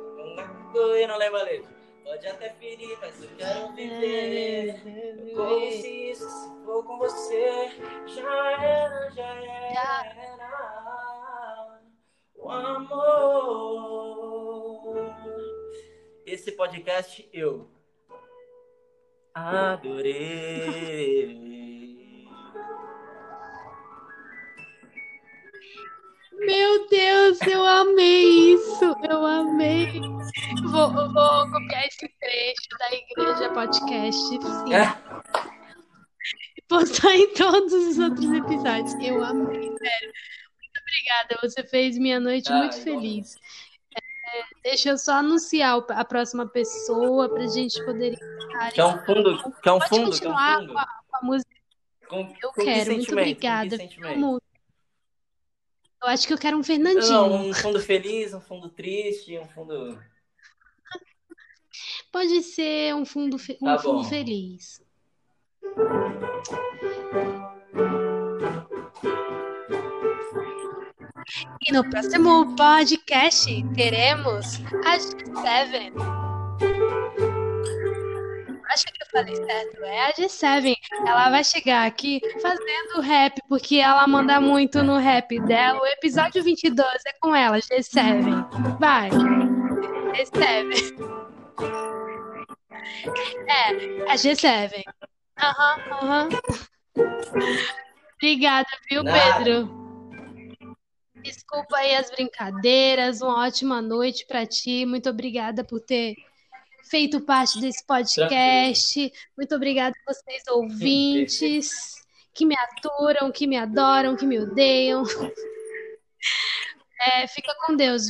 Eu não lembro a letra. Pode até ferir, mas eu quero viver. Eu como se isso, se for com você, já era, já era. O amor. Esse podcast eu adorei. Meu Deus, eu amei isso, eu amei. Vou, vou copiar esse trecho da Igreja Podcast, sim. É. E postar em todos os outros episódios. Eu amei, sério. Muito obrigada, você fez minha noite ah, muito feliz. É, deixa eu só anunciar a próxima pessoa para a gente poder estar. Quer um fundo? Quer um Pode fundo? continuar um fundo? Com, a, com, a, música? Com, eu com quero, muito obrigada. Eu acho que eu quero um Fernandinho. Não, um fundo feliz, um fundo triste, um fundo. Pode ser um fundo, fe... um tá fundo feliz. E no próximo podcast teremos a G7. Acho que eu falei certo, é a G7. Ela vai chegar aqui fazendo rap, porque ela manda muito no rap dela. O episódio 22 é com ela, G7. Vai. G7. É, a G7. Aham, uhum, aham. Uhum. Obrigada, viu, Nada. Pedro? Desculpa aí as brincadeiras. Uma ótima noite para ti. Muito obrigada por ter feito parte desse podcast. Tranquilo. Muito obrigada a vocês ouvintes que me aturam, que me adoram, que me odeiam. É, fica com Deus.